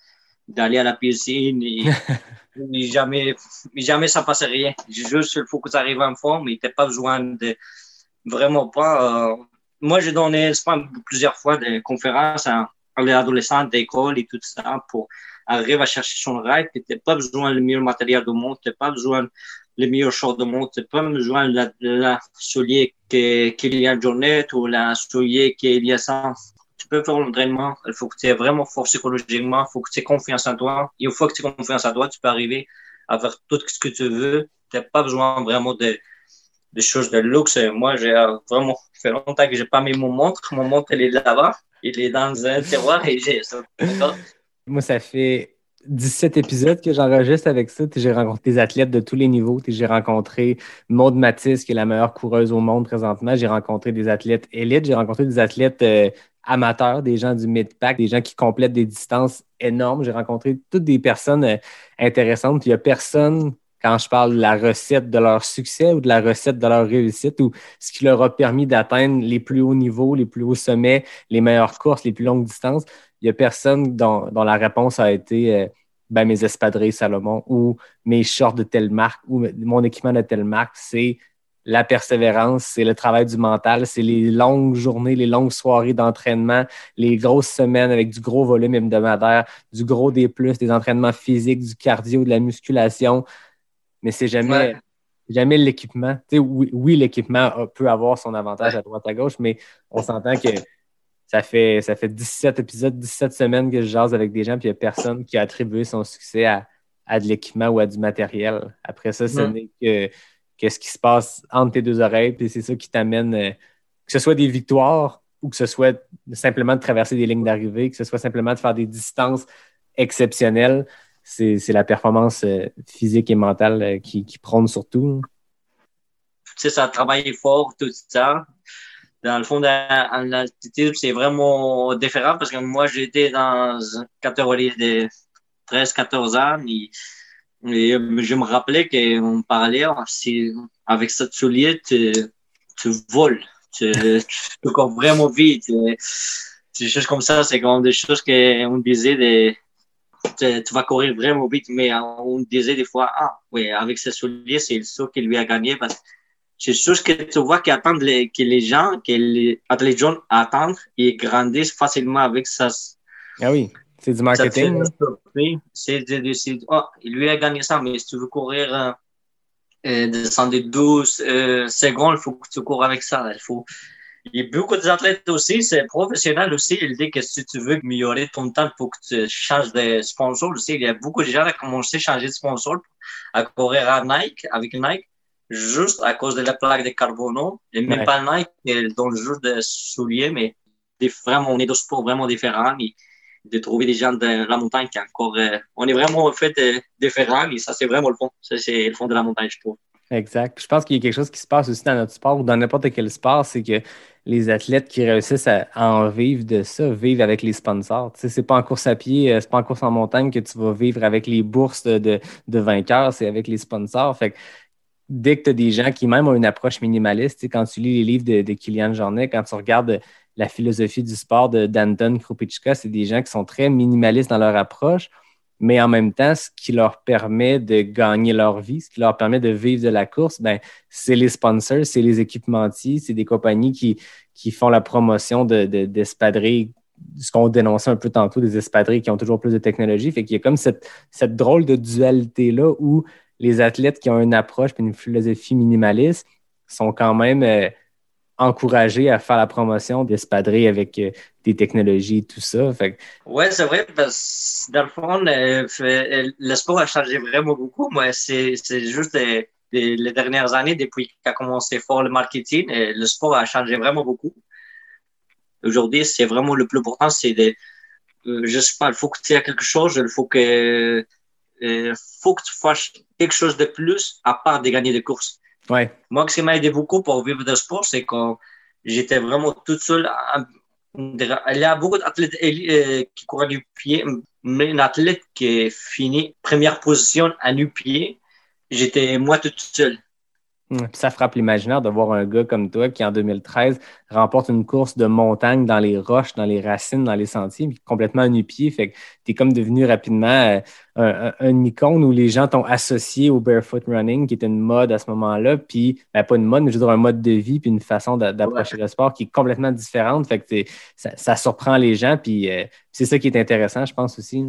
d'aller à la piscine et, et jamais, mais jamais ça passe rien. Juste, il faut que tu arrives en forme et t'as pas besoin de, vraiment pas, euh, moi, j'ai donné, je pense, plusieurs fois des conférences à, à les adolescents d'école et tout ça pour arriver à chercher son rêve et t'as pas besoin du meilleur matériel du monde, t'as pas besoin le meilleur short du monde, t'as pas besoin la, la soulier que- qu'il y a une journée ou la soulier qu'il y a ça tu peux faire l'entraînement. Il faut que tu aies vraiment fort psychologiquement. Il faut que tu aies confiance en toi. Et une fois que tu as confiance en toi, tu peux arriver à faire tout ce que tu veux. Tu n'as pas besoin vraiment de, de choses de luxe. Moi, j'ai euh, vraiment fait longtemps que j'ai pas mis mon montre. Mon montre, elle est là-bas. Il est dans un tiroir et j'ai ça. Moi, ça fait 17 épisodes que j'enregistre avec ça. J'ai rencontré des athlètes de tous les niveaux. J'ai rencontré Maude Matisse, qui est la meilleure coureuse au monde présentement. J'ai rencontré des athlètes élites. J'ai rencontré des athlètes euh, amateurs, des gens du mid-pack, des gens qui complètent des distances énormes. J'ai rencontré toutes des personnes euh, intéressantes. Il n'y a personne, quand je parle de la recette de leur succès ou de la recette de leur réussite ou ce qui leur a permis d'atteindre les plus hauts niveaux, les plus hauts sommets, les meilleures courses, les plus longues distances, n'y a personne dont, dont, la réponse a été euh, ben, mes espadrilles Salomon ou mes shorts de telle marque ou mon équipement de telle marque. C'est la persévérance, c'est le travail du mental, c'est les longues journées, les longues soirées d'entraînement, les grosses semaines avec du gros volume hebdomadaire, du gros des plus, des entraînements physiques, du cardio, de la musculation. Mais c'est jamais, ouais. jamais l'équipement. Oui, oui l'équipement peut avoir son avantage à droite à gauche, mais on s'entend que ça fait, ça fait 17 épisodes, 17 semaines que je jase avec des gens, puis il n'y a personne qui a attribué son succès à, à de l'équipement ou à du matériel. Après ça, ce n'est que, que ce qui se passe entre tes deux oreilles, puis c'est ça qui t'amène, euh, que ce soit des victoires ou que ce soit simplement de traverser des lignes d'arrivée, que ce soit simplement de faire des distances exceptionnelles. C'est c'est la performance euh, physique et mentale euh, qui, qui prône surtout. Tu sais, ça travaille fort, tout ça dans le fond, dans l'altitude, c'est vraiment différent parce que moi, j'étais dans une catégorie de 13-14 ans et, et, je me rappelais qu'on parlait si, avec cette soulier, tu, tu voles, tu, cours vraiment vite. Des choses comme ça, c'est comme des choses qu'on disait, tu, vas courir vraiment vite, mais on disait des fois, ah, oui, avec ce soulier, c'est ça qui lui a gagné parce que c'est chose que tu vois qui attendent les, que les gens, que les, les jeunes attendent et grandissent facilement avec ça. Ah oui, c'est du marketing. C'est de décider, oh, il lui a gagné ça, mais si tu veux courir euh, euh, descendre de 12 euh, secondes, il faut que tu cours avec ça. Il faut. Il y a beaucoup d'athlètes aussi, c'est professionnel aussi. Il dit que si tu veux améliorer ton temps, faut que tu changes de sponsor aussi. Il y a beaucoup de gens qui ont commencé à changer de sponsor, à courir à Nike, avec Nike juste à cause de la plaque de carbono. Et même ouais. pas Nike, dans le jeu de souliers, mais des, vraiment, on est deux sports vraiment différents. Et de trouver des gens de la montagne qui encore. Euh, on est vraiment fait euh, différents et ça, c'est vraiment le fond. Ça, c'est le fond de la montagne, je trouve. Exact. Je pense qu'il y a quelque chose qui se passe aussi dans notre sport ou dans n'importe quel sport, c'est que les athlètes qui réussissent à, en vivre de ça vivent avec les sponsors. Tu sais, c'est pas en course à pied, euh, c'est pas en course en montagne que tu vas vivre avec les bourses de, de vainqueurs, c'est avec les sponsors. Fait que dès que tu as des gens qui même ont une approche minimaliste, quand tu lis les livres de, de Kylian Jornet, quand tu regardes la philosophie du sport de Danton Krupichka, c'est des gens qui sont très minimalistes dans leur approche mais en même temps, ce qui leur permet de gagner leur vie, ce qui leur permet de vivre de la course, ben, c'est les sponsors, c'est les équipementiers, c'est des compagnies qui, qui font la promotion d'espadrilles, de, ce qu'on dénonçait un peu tantôt, des espadrilles qui ont toujours plus de technologie. Fait qu'il y a comme cette, cette drôle de dualité-là où les athlètes qui ont une approche et une philosophie minimaliste sont quand même euh, encouragés à faire la promotion d'espadrilles avec euh, des technologies et tout ça. Fait... Oui, c'est vrai, parce que dans le fond, euh, le, sport a changé vraiment beaucoup. Moi, c'est juste les dernières années, depuis qu'a commencé fort le marketing, le sport a changé vraiment beaucoup. Aujourd'hui, c'est vraiment le plus important, c'est de, je sais pas, il faut que tu aies quelque chose, il faut que, faut que tu fasses quelque chose de plus à part de gagner des courses. Ouais. Moi, ce qui m'a aidé beaucoup pour vivre de sport, c'est quand j'étais vraiment toute seule. Il y a beaucoup d'athlètes euh, qui courent à nu-pied, mais un athlète qui finit première position à nu-pied, j'étais moi toute seule. Hum, ça frappe l'imaginaire de voir un gars comme toi qui, en 2013, remporte une course de montagne dans les roches, dans les racines, dans les sentiers, complètement nu-pied. Fait que tu es comme devenu rapidement euh, un, icône où les gens t'ont associé au barefoot running, qui était une mode à ce moment-là. Puis, ben, pas une mode, mais je veux dire un mode de vie, puis une façon d'approcher le sport qui est complètement différente. Fait que ça, surprend les gens. Puis, euh, c'est ça qui est intéressant, je pense aussi.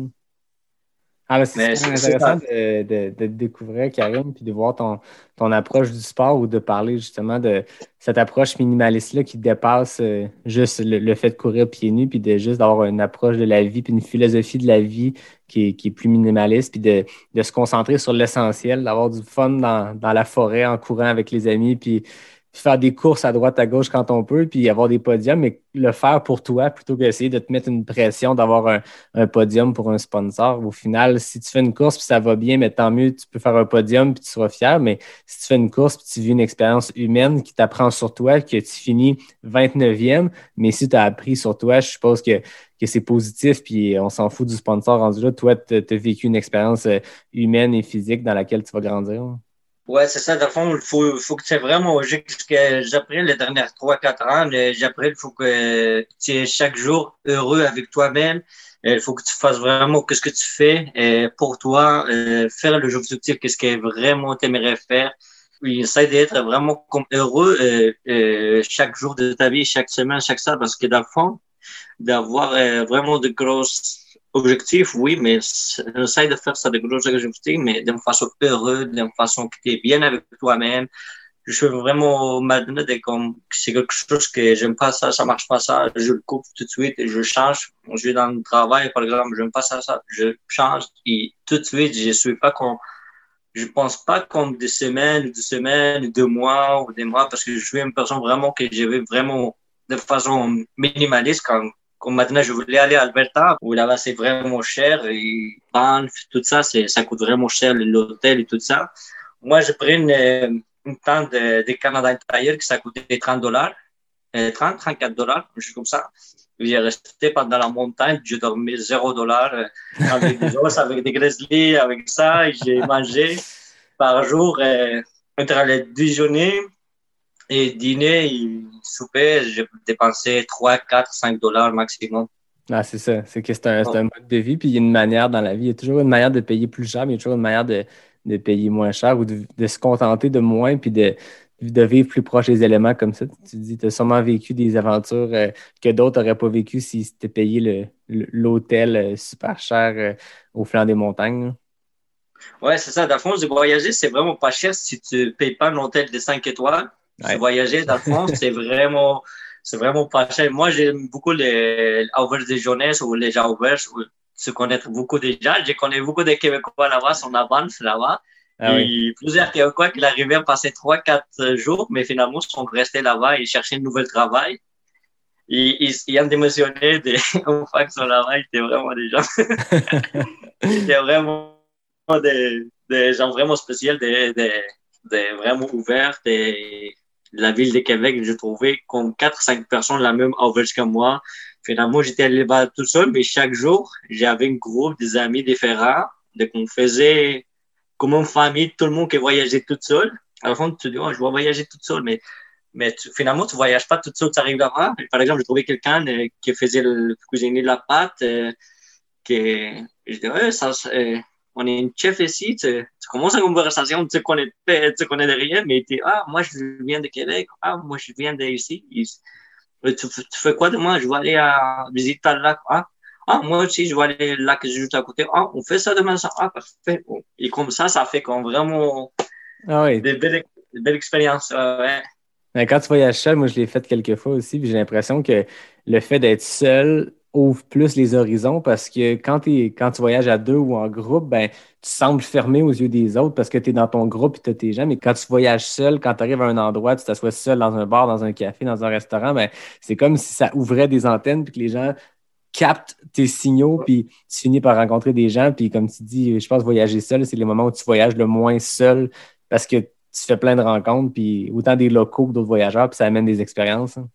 Ah, c'est intéressant de, de, de, découvrir, Karim, puis de voir ton, ton approche du sport ou de parler justement de cette approche minimaliste-là qui dépasse euh, juste le, fait de courir pieds nus, puis de juste d'avoir une approche de la vie, puis une philosophie de la vie qui est, qui est plus minimaliste, puis de, de se concentrer sur l'essentiel, d'avoir du fun dans, dans la forêt en courant avec les amis, puis faire des courses à droite, à gauche quand on peut, puis avoir des podiums, mais le faire pour toi plutôt qu'essayer de te mettre une pression d'avoir un, podium pour un sponsor. Au final, si tu fais une course puis ça va bien, mais tant mieux, tu peux faire un podium puis tu seras fier. Mais si tu fais une course puis tu vis une expérience humaine qui t'apprend sur toi, que tu finis 29e, mais si tu as appris sur toi, je suppose que, que c'est positif puis on s'en fout du sponsor rendu là. Toi, tu as vécu une expérience euh, humaine et physique dans laquelle tu vas grandir. Ouais, c'est ça. Dans fond, il faut, faut que tu aies vraiment, ce que appris les dernières 3-4 ans, j'ai appris, il faut que tu es chaque jour heureux avec toi-même. Il faut que tu fasses vraiment ce que tu fais et pour toi, euh, faire le objectif, qu'est-ce que vraiment tu aimerais faire. Oui, essaie d'être vraiment heureux euh, euh, chaque jour de ta vie, chaque semaine, chaque ça, parce que dans fond, d'avoir vraiment de grosses objectif, oui, mais essaye de faire ça de gros objectifs, mais d'une façon heureuse, d'une façon que tu es bien avec toi-même. Je suis vraiment maintenant comme c'est quelque chose que j'aime pas ça, ça marche pas ça, je le coupe tout de suite et je change. Je vais dans le travail, par exemple, j'aime pas ça, ça, je change et tout de suite, je suis pas je pense pas comme des semaines, des semaines, deux mois ou des mois parce que je suis une personne vraiment que je vais vraiment de façon minimaliste quand comme maintenant je voulais aller à Alberta, où là-bas c'est vraiment cher, et Banff, tout ça, ça coûte vraiment cher, l'hôtel et tout ça. Moi, j'ai pris une, une tente de, de Canada Tire qui ça coûtait 30 dollars, 30, 34 dollars, quelque chose comme ça. J'ai resté pendant la montagne, j'ai dormi 0 dollars euh, avec des os, avec des grizzlies, avec ça, j'ai mangé par jour euh, entre les deux journées et dîner souper, j'ai dépensé 3, 4, 5 dollars maximum. Ah, c'est ça. C'est que c'est un, un, mode de vie, puis il y a une manière dans la vie. Il y a toujours une manière de payer plus cher, mais il y a toujours une manière de, de payer moins cher ou de, de, se contenter de moins, puis de, de vivre plus proche des éléments comme ça. Tu dis, tu as sûrement vécu des aventures euh, que d'autres n'auraient pas vécues si c'était payé l'hôtel euh, super cher euh, au flanc des montagnes. Oui, c'est ça. Dans le fond, voyager, c'est vraiment pas cher si tu ne payes pas un hôtel de 5 étoiles. Voyager, dans le fond, c'est vraiment, c'est vraiment pas cher. Moi, j'aime beaucoup les auberges de jeunesse ou les auberges où tu connais beaucoup de gens. Je connais beaucoup de Québécois là-bas, sont à Banff là-bas. Ah et plusieurs Québécois qui arrivaient à passer trois, quatre jours, mais finalement sont restés là-bas et cherchaient un nouvel travail. Et ils, ils ont démissionné des fois qui sont là-bas, ils étaient vraiment des gens. ils étaient vraiment des, des gens vraiment spéciaux, des, des de vraiment ouverte. La ville de Québec, j'ai trouvé comme 4-5 personnes la même âge que moi. Finalement, j'étais allé là tout seul, mais chaque jour, j'avais un groupe des amis différents. Donc, on faisait comme une famille, tout le monde qui voyageait tout seul. À la fin, tu dis, oh, je vais voyager tout seul, mais, mais tu- finalement, tu voyages pas tout seul, tu arrives là-bas. Par exemple, j'ai trouvé quelqu'un euh, qui faisait le cuisiner de la pâte, euh, qui, je dis, ouais, ça, euh, on est une chef ici, tu, tu commences une conversation, tu connais, tu connais de rien, mais tu ah, moi, je viens de Québec, ah, moi, je viens d'ici. Tu, tu fais quoi de moi? Je vais aller à visiter le lac. Ah, ah, moi aussi, je vais aller au lac juste à côté. Ah, on fait ça demain, ça. Ah, parfait. Et comme ça, ça fait comme vraiment Ah oui. des belles, des belles expériences. euh, ouais. Quand tu voyages seul, moi je l'ai fait quelques fois aussi, puis j'ai l'impression que le fait d'être seul ouvre plus les horizons parce que quand, quand tu voyages à deux ou en groupe, ben, tu sembles fermé aux yeux des autres parce que tu es dans ton groupe et tu as tes gens. Mais quand tu voyages seul, quand tu arrives à un endroit, tu t'assois seul dans un bar, dans un café, dans un restaurant, ben, c'est comme si ça ouvrait des antennes puis que les gens captent tes signaux, puis tu finis par rencontrer des gens. Puis comme tu dis, je pense voyager seul, c'est les moments où tu voyages le moins seul parce que tu fais plein de rencontres, puis autant des locaux que d'autres voyageurs, puis ça amène des expériences. hein.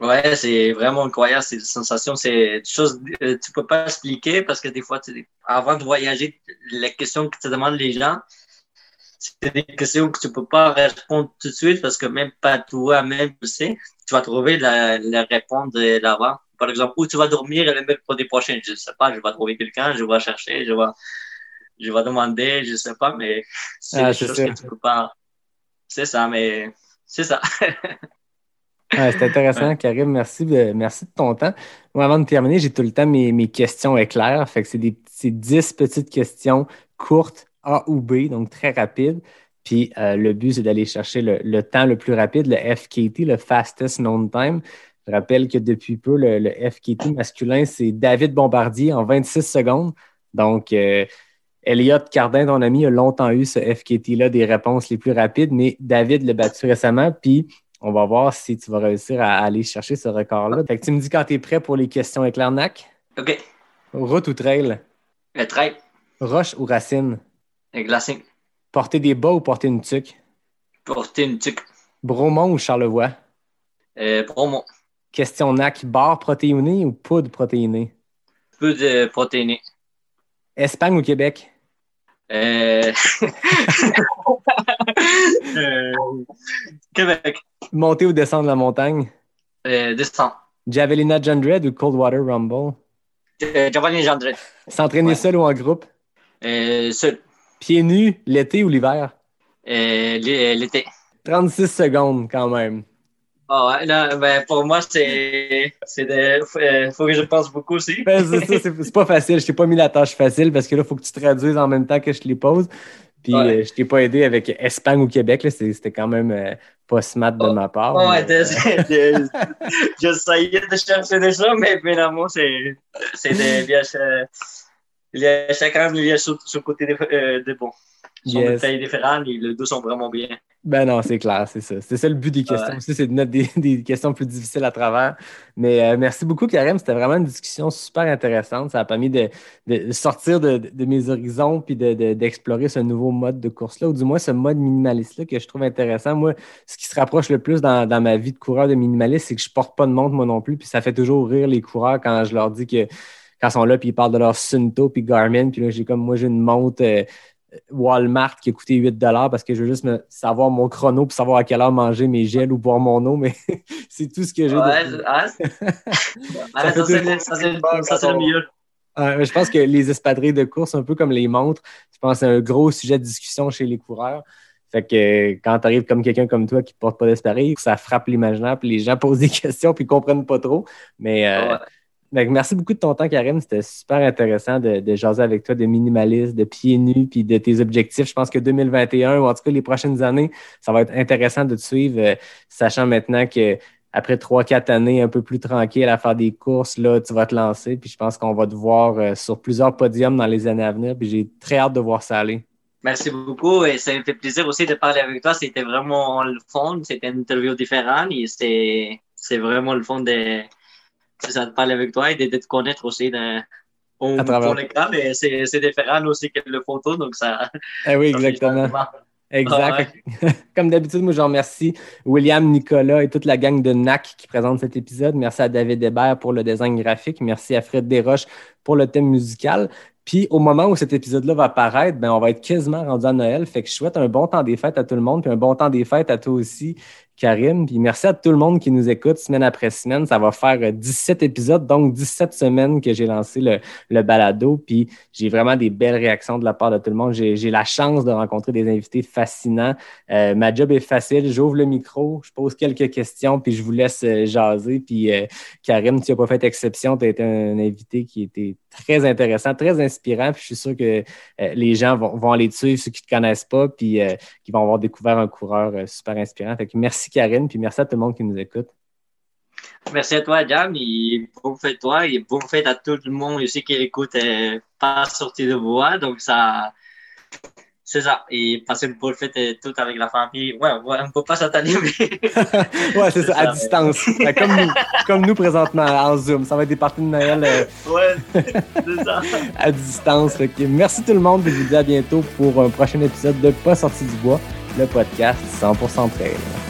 Ouais, c'est vraiment incroyable. C'est des sensations, c'est des choses que tu peux pas expliquer parce que des fois, tu- avant de voyager, les questions que te demandent les gens, c'est des questions que tu peux pas répondre tout de suite parce que même pas toi-même tu sais. Tu vas trouver la, la réponse là-bas. Par exemple, où tu vas dormir le mercredi prochain, je sais pas, je vais trouver quelqu'un, je vais chercher, je vais, je vais demander, je sais pas, mais c'est Ah, que tu peux pas. C'est ça, mais c'est ça. C'est intéressant, Karim. Merci de, merci de ton temps. Moi, avant de terminer, j'ai tout le temps mes, mes questions éclairs. Fait que c'est des c'est 10 petites questions courtes, A ou B, donc très rapides. Puis euh, le but, c'est d'aller chercher le, le temps le plus rapide, le FKT, le Fastest Known Time. Je rappelle que depuis peu, le, le FKT masculin, c'est David Bombardier en 26 secondes. Donc, euh, Elliot Cardin, ton ami, a longtemps eu ce FKT-là des réponses les plus rapides, mais David l'a battu récemment. Puis, on va voir si tu vas réussir à aller chercher ce record-là. Fait que tu me dis quand tu es prêt pour les questions éclair NAC. OK. Route ou trail? Le trail, Roche ou racine? le glacé, Porter des bas ou porter une tuque? porter une tuque, Bromont ou Charlevoix? euh, promo, Question NAC, barre protéinée ou poudre protéinée? peu de protéines. Espagne ou Québec? Euh... euh, Québec, Monter ou descendre la montagne? euh, descend. Javelina Jundred ou Coldwater Rumble? Euh, Giovanni Gendret, S'entraîner Ouais. seul ou en groupe? euh, seul, Pieds nus, l'été ou l'hiver? euh, l'é- l'été. 36 secondes quand même. Ah ouais, là, ben, pour moi, c'est, de, euh, faut que je pense beaucoup aussi. Ben, c'est pas facile. Je t'ai pas mis la tâche facile parce que là, il faut que tu traduises en même temps que je te les pose. Puis Ouais. euh, je t'ai pas aidé avec Espagne ou Québec. C'était quand même euh, pas smart de ma part. Oh, ouais, mais- j'essayais de chercher des choses, mais finalement, c'est, c'est des viages, euh, il y a chacun il a son, son côté de, euh, de bon. Son Yes. différent, et les deux sont vraiment bien. Ben non, c'est clair, c'est ça. C'est ça le but des questions Ouais. aussi, c'est de mettre des, des questions plus difficiles à travers. Mais euh, merci beaucoup, Karim. C'était vraiment une discussion super intéressante. Ça a permis de, de sortir de, de mes horizons puis de- de- d'explorer ce nouveau mode de course-là, ou du moins ce mode minimaliste-là que je trouve intéressant. Moi, ce qui se rapproche le plus dans, dans ma vie de coureur de minimaliste, c'est que je porte pas de montre moi non plus. Puis ça fait toujours rire les coureurs quand je leur dis que quand ils sont là, puis ils parlent de leur Sunto puis Garmin. Puis là, j'ai comme moi, j'ai une montre. euh, Walmart qui a coûté 8 parce que je veux juste me- savoir mon chrono pour savoir à quelle heure manger mes gels ou boire mon eau, mais c'est tout ce que j'ai. Ouais, ah, c'est- Ça ouais, fait ça, c'est, le mieux. Euh, je pense que les espadrilles de course, un peu comme les montres, je pense que c'est un gros sujet de discussion chez les coureurs. Fait que euh, quand tu arrives comme quelqu'un comme toi qui ne porte pas d'espadrilles, ça frappe l'imaginaire, puis les gens posent des questions puis ils comprennent pas trop. Mais euh, Ouais. Que merci beaucoup de ton temps, Karim. C'était super intéressant de, jaser avec toi de minimalisme, de pieds nus, puis de tes objectifs. Je pense que 2021, ou en tout cas les prochaines années, ça va être intéressant de te suivre, euh, sachant maintenant que après trois, quatre années un peu plus tranquille à faire des courses, là, tu vas te lancer. Puis je pense qu'on va te voir euh, sur plusieurs podiums dans les années à venir. Puis j'ai très hâte de voir ça aller. Merci beaucoup et ça me fait plaisir aussi de parler avec toi. C'était vraiment le fun. C'était une interview différente et c'est, vraiment le fun de, ça, de parler avec toi et de, de te connaître aussi. À travers- pour l'écran, mais c'est, différent aussi que le photo, donc ça. Eh oui, exactement. Exact. Comme d'habitude, moi, je remercie William, Nicolas et toute la gang de NAC qui présente cet épisode. Merci à David Hébert pour le design graphique. Merci à Fred Desroches pour le thème musical. Puis au moment où cet épisode-là va apparaître, ben, on va être quasiment rendu à Noël. Fait que je souhaite un bon temps des fêtes à tout le monde, puis un bon temps des fêtes à toi aussi, Karim. Puis merci à tout le monde qui nous écoute semaine après semaine. Ça va faire 17 euh, épisodes, donc 17 semaines que j'ai lancé le, le, balado. Puis j'ai vraiment des belles réactions de la part de tout le monde. J'ai la chance de rencontrer des invités fascinants. Euh, ma job est facile. J'ouvre le micro, je pose quelques questions, puis je vous laisse euh, jaser. Puis Karim, tu n'as pas fait exception. Tu as été un invité qui était très intéressant, très inspirant. Puis je suis sûr que les gens vont, aller te suivre, ceux qui ne te connaissent pas, puis qui vont avoir découvert un coureur super inspirant. Merci Karine, puis merci à tout le monde qui nous écoute. Merci à toi, Jam, et bon fête toi, et bon fête à tout le monde aussi qui écoute euh, pas sorti de voix, donc ça, c'est ça, et passer une bonne fête euh, tout avec la famille. Ouais, ouais on peut pas s'attendre, mais... ouais, c'est ça, à distance. comme, nous, comme nous présentement en Zoom, ça va être des parties de Noël. Euh, ouais, c'est ça. à distance. merci tout le monde, et je vous dis à bientôt pour un prochain épisode de Pas sorti du bois, le podcast 100% trail.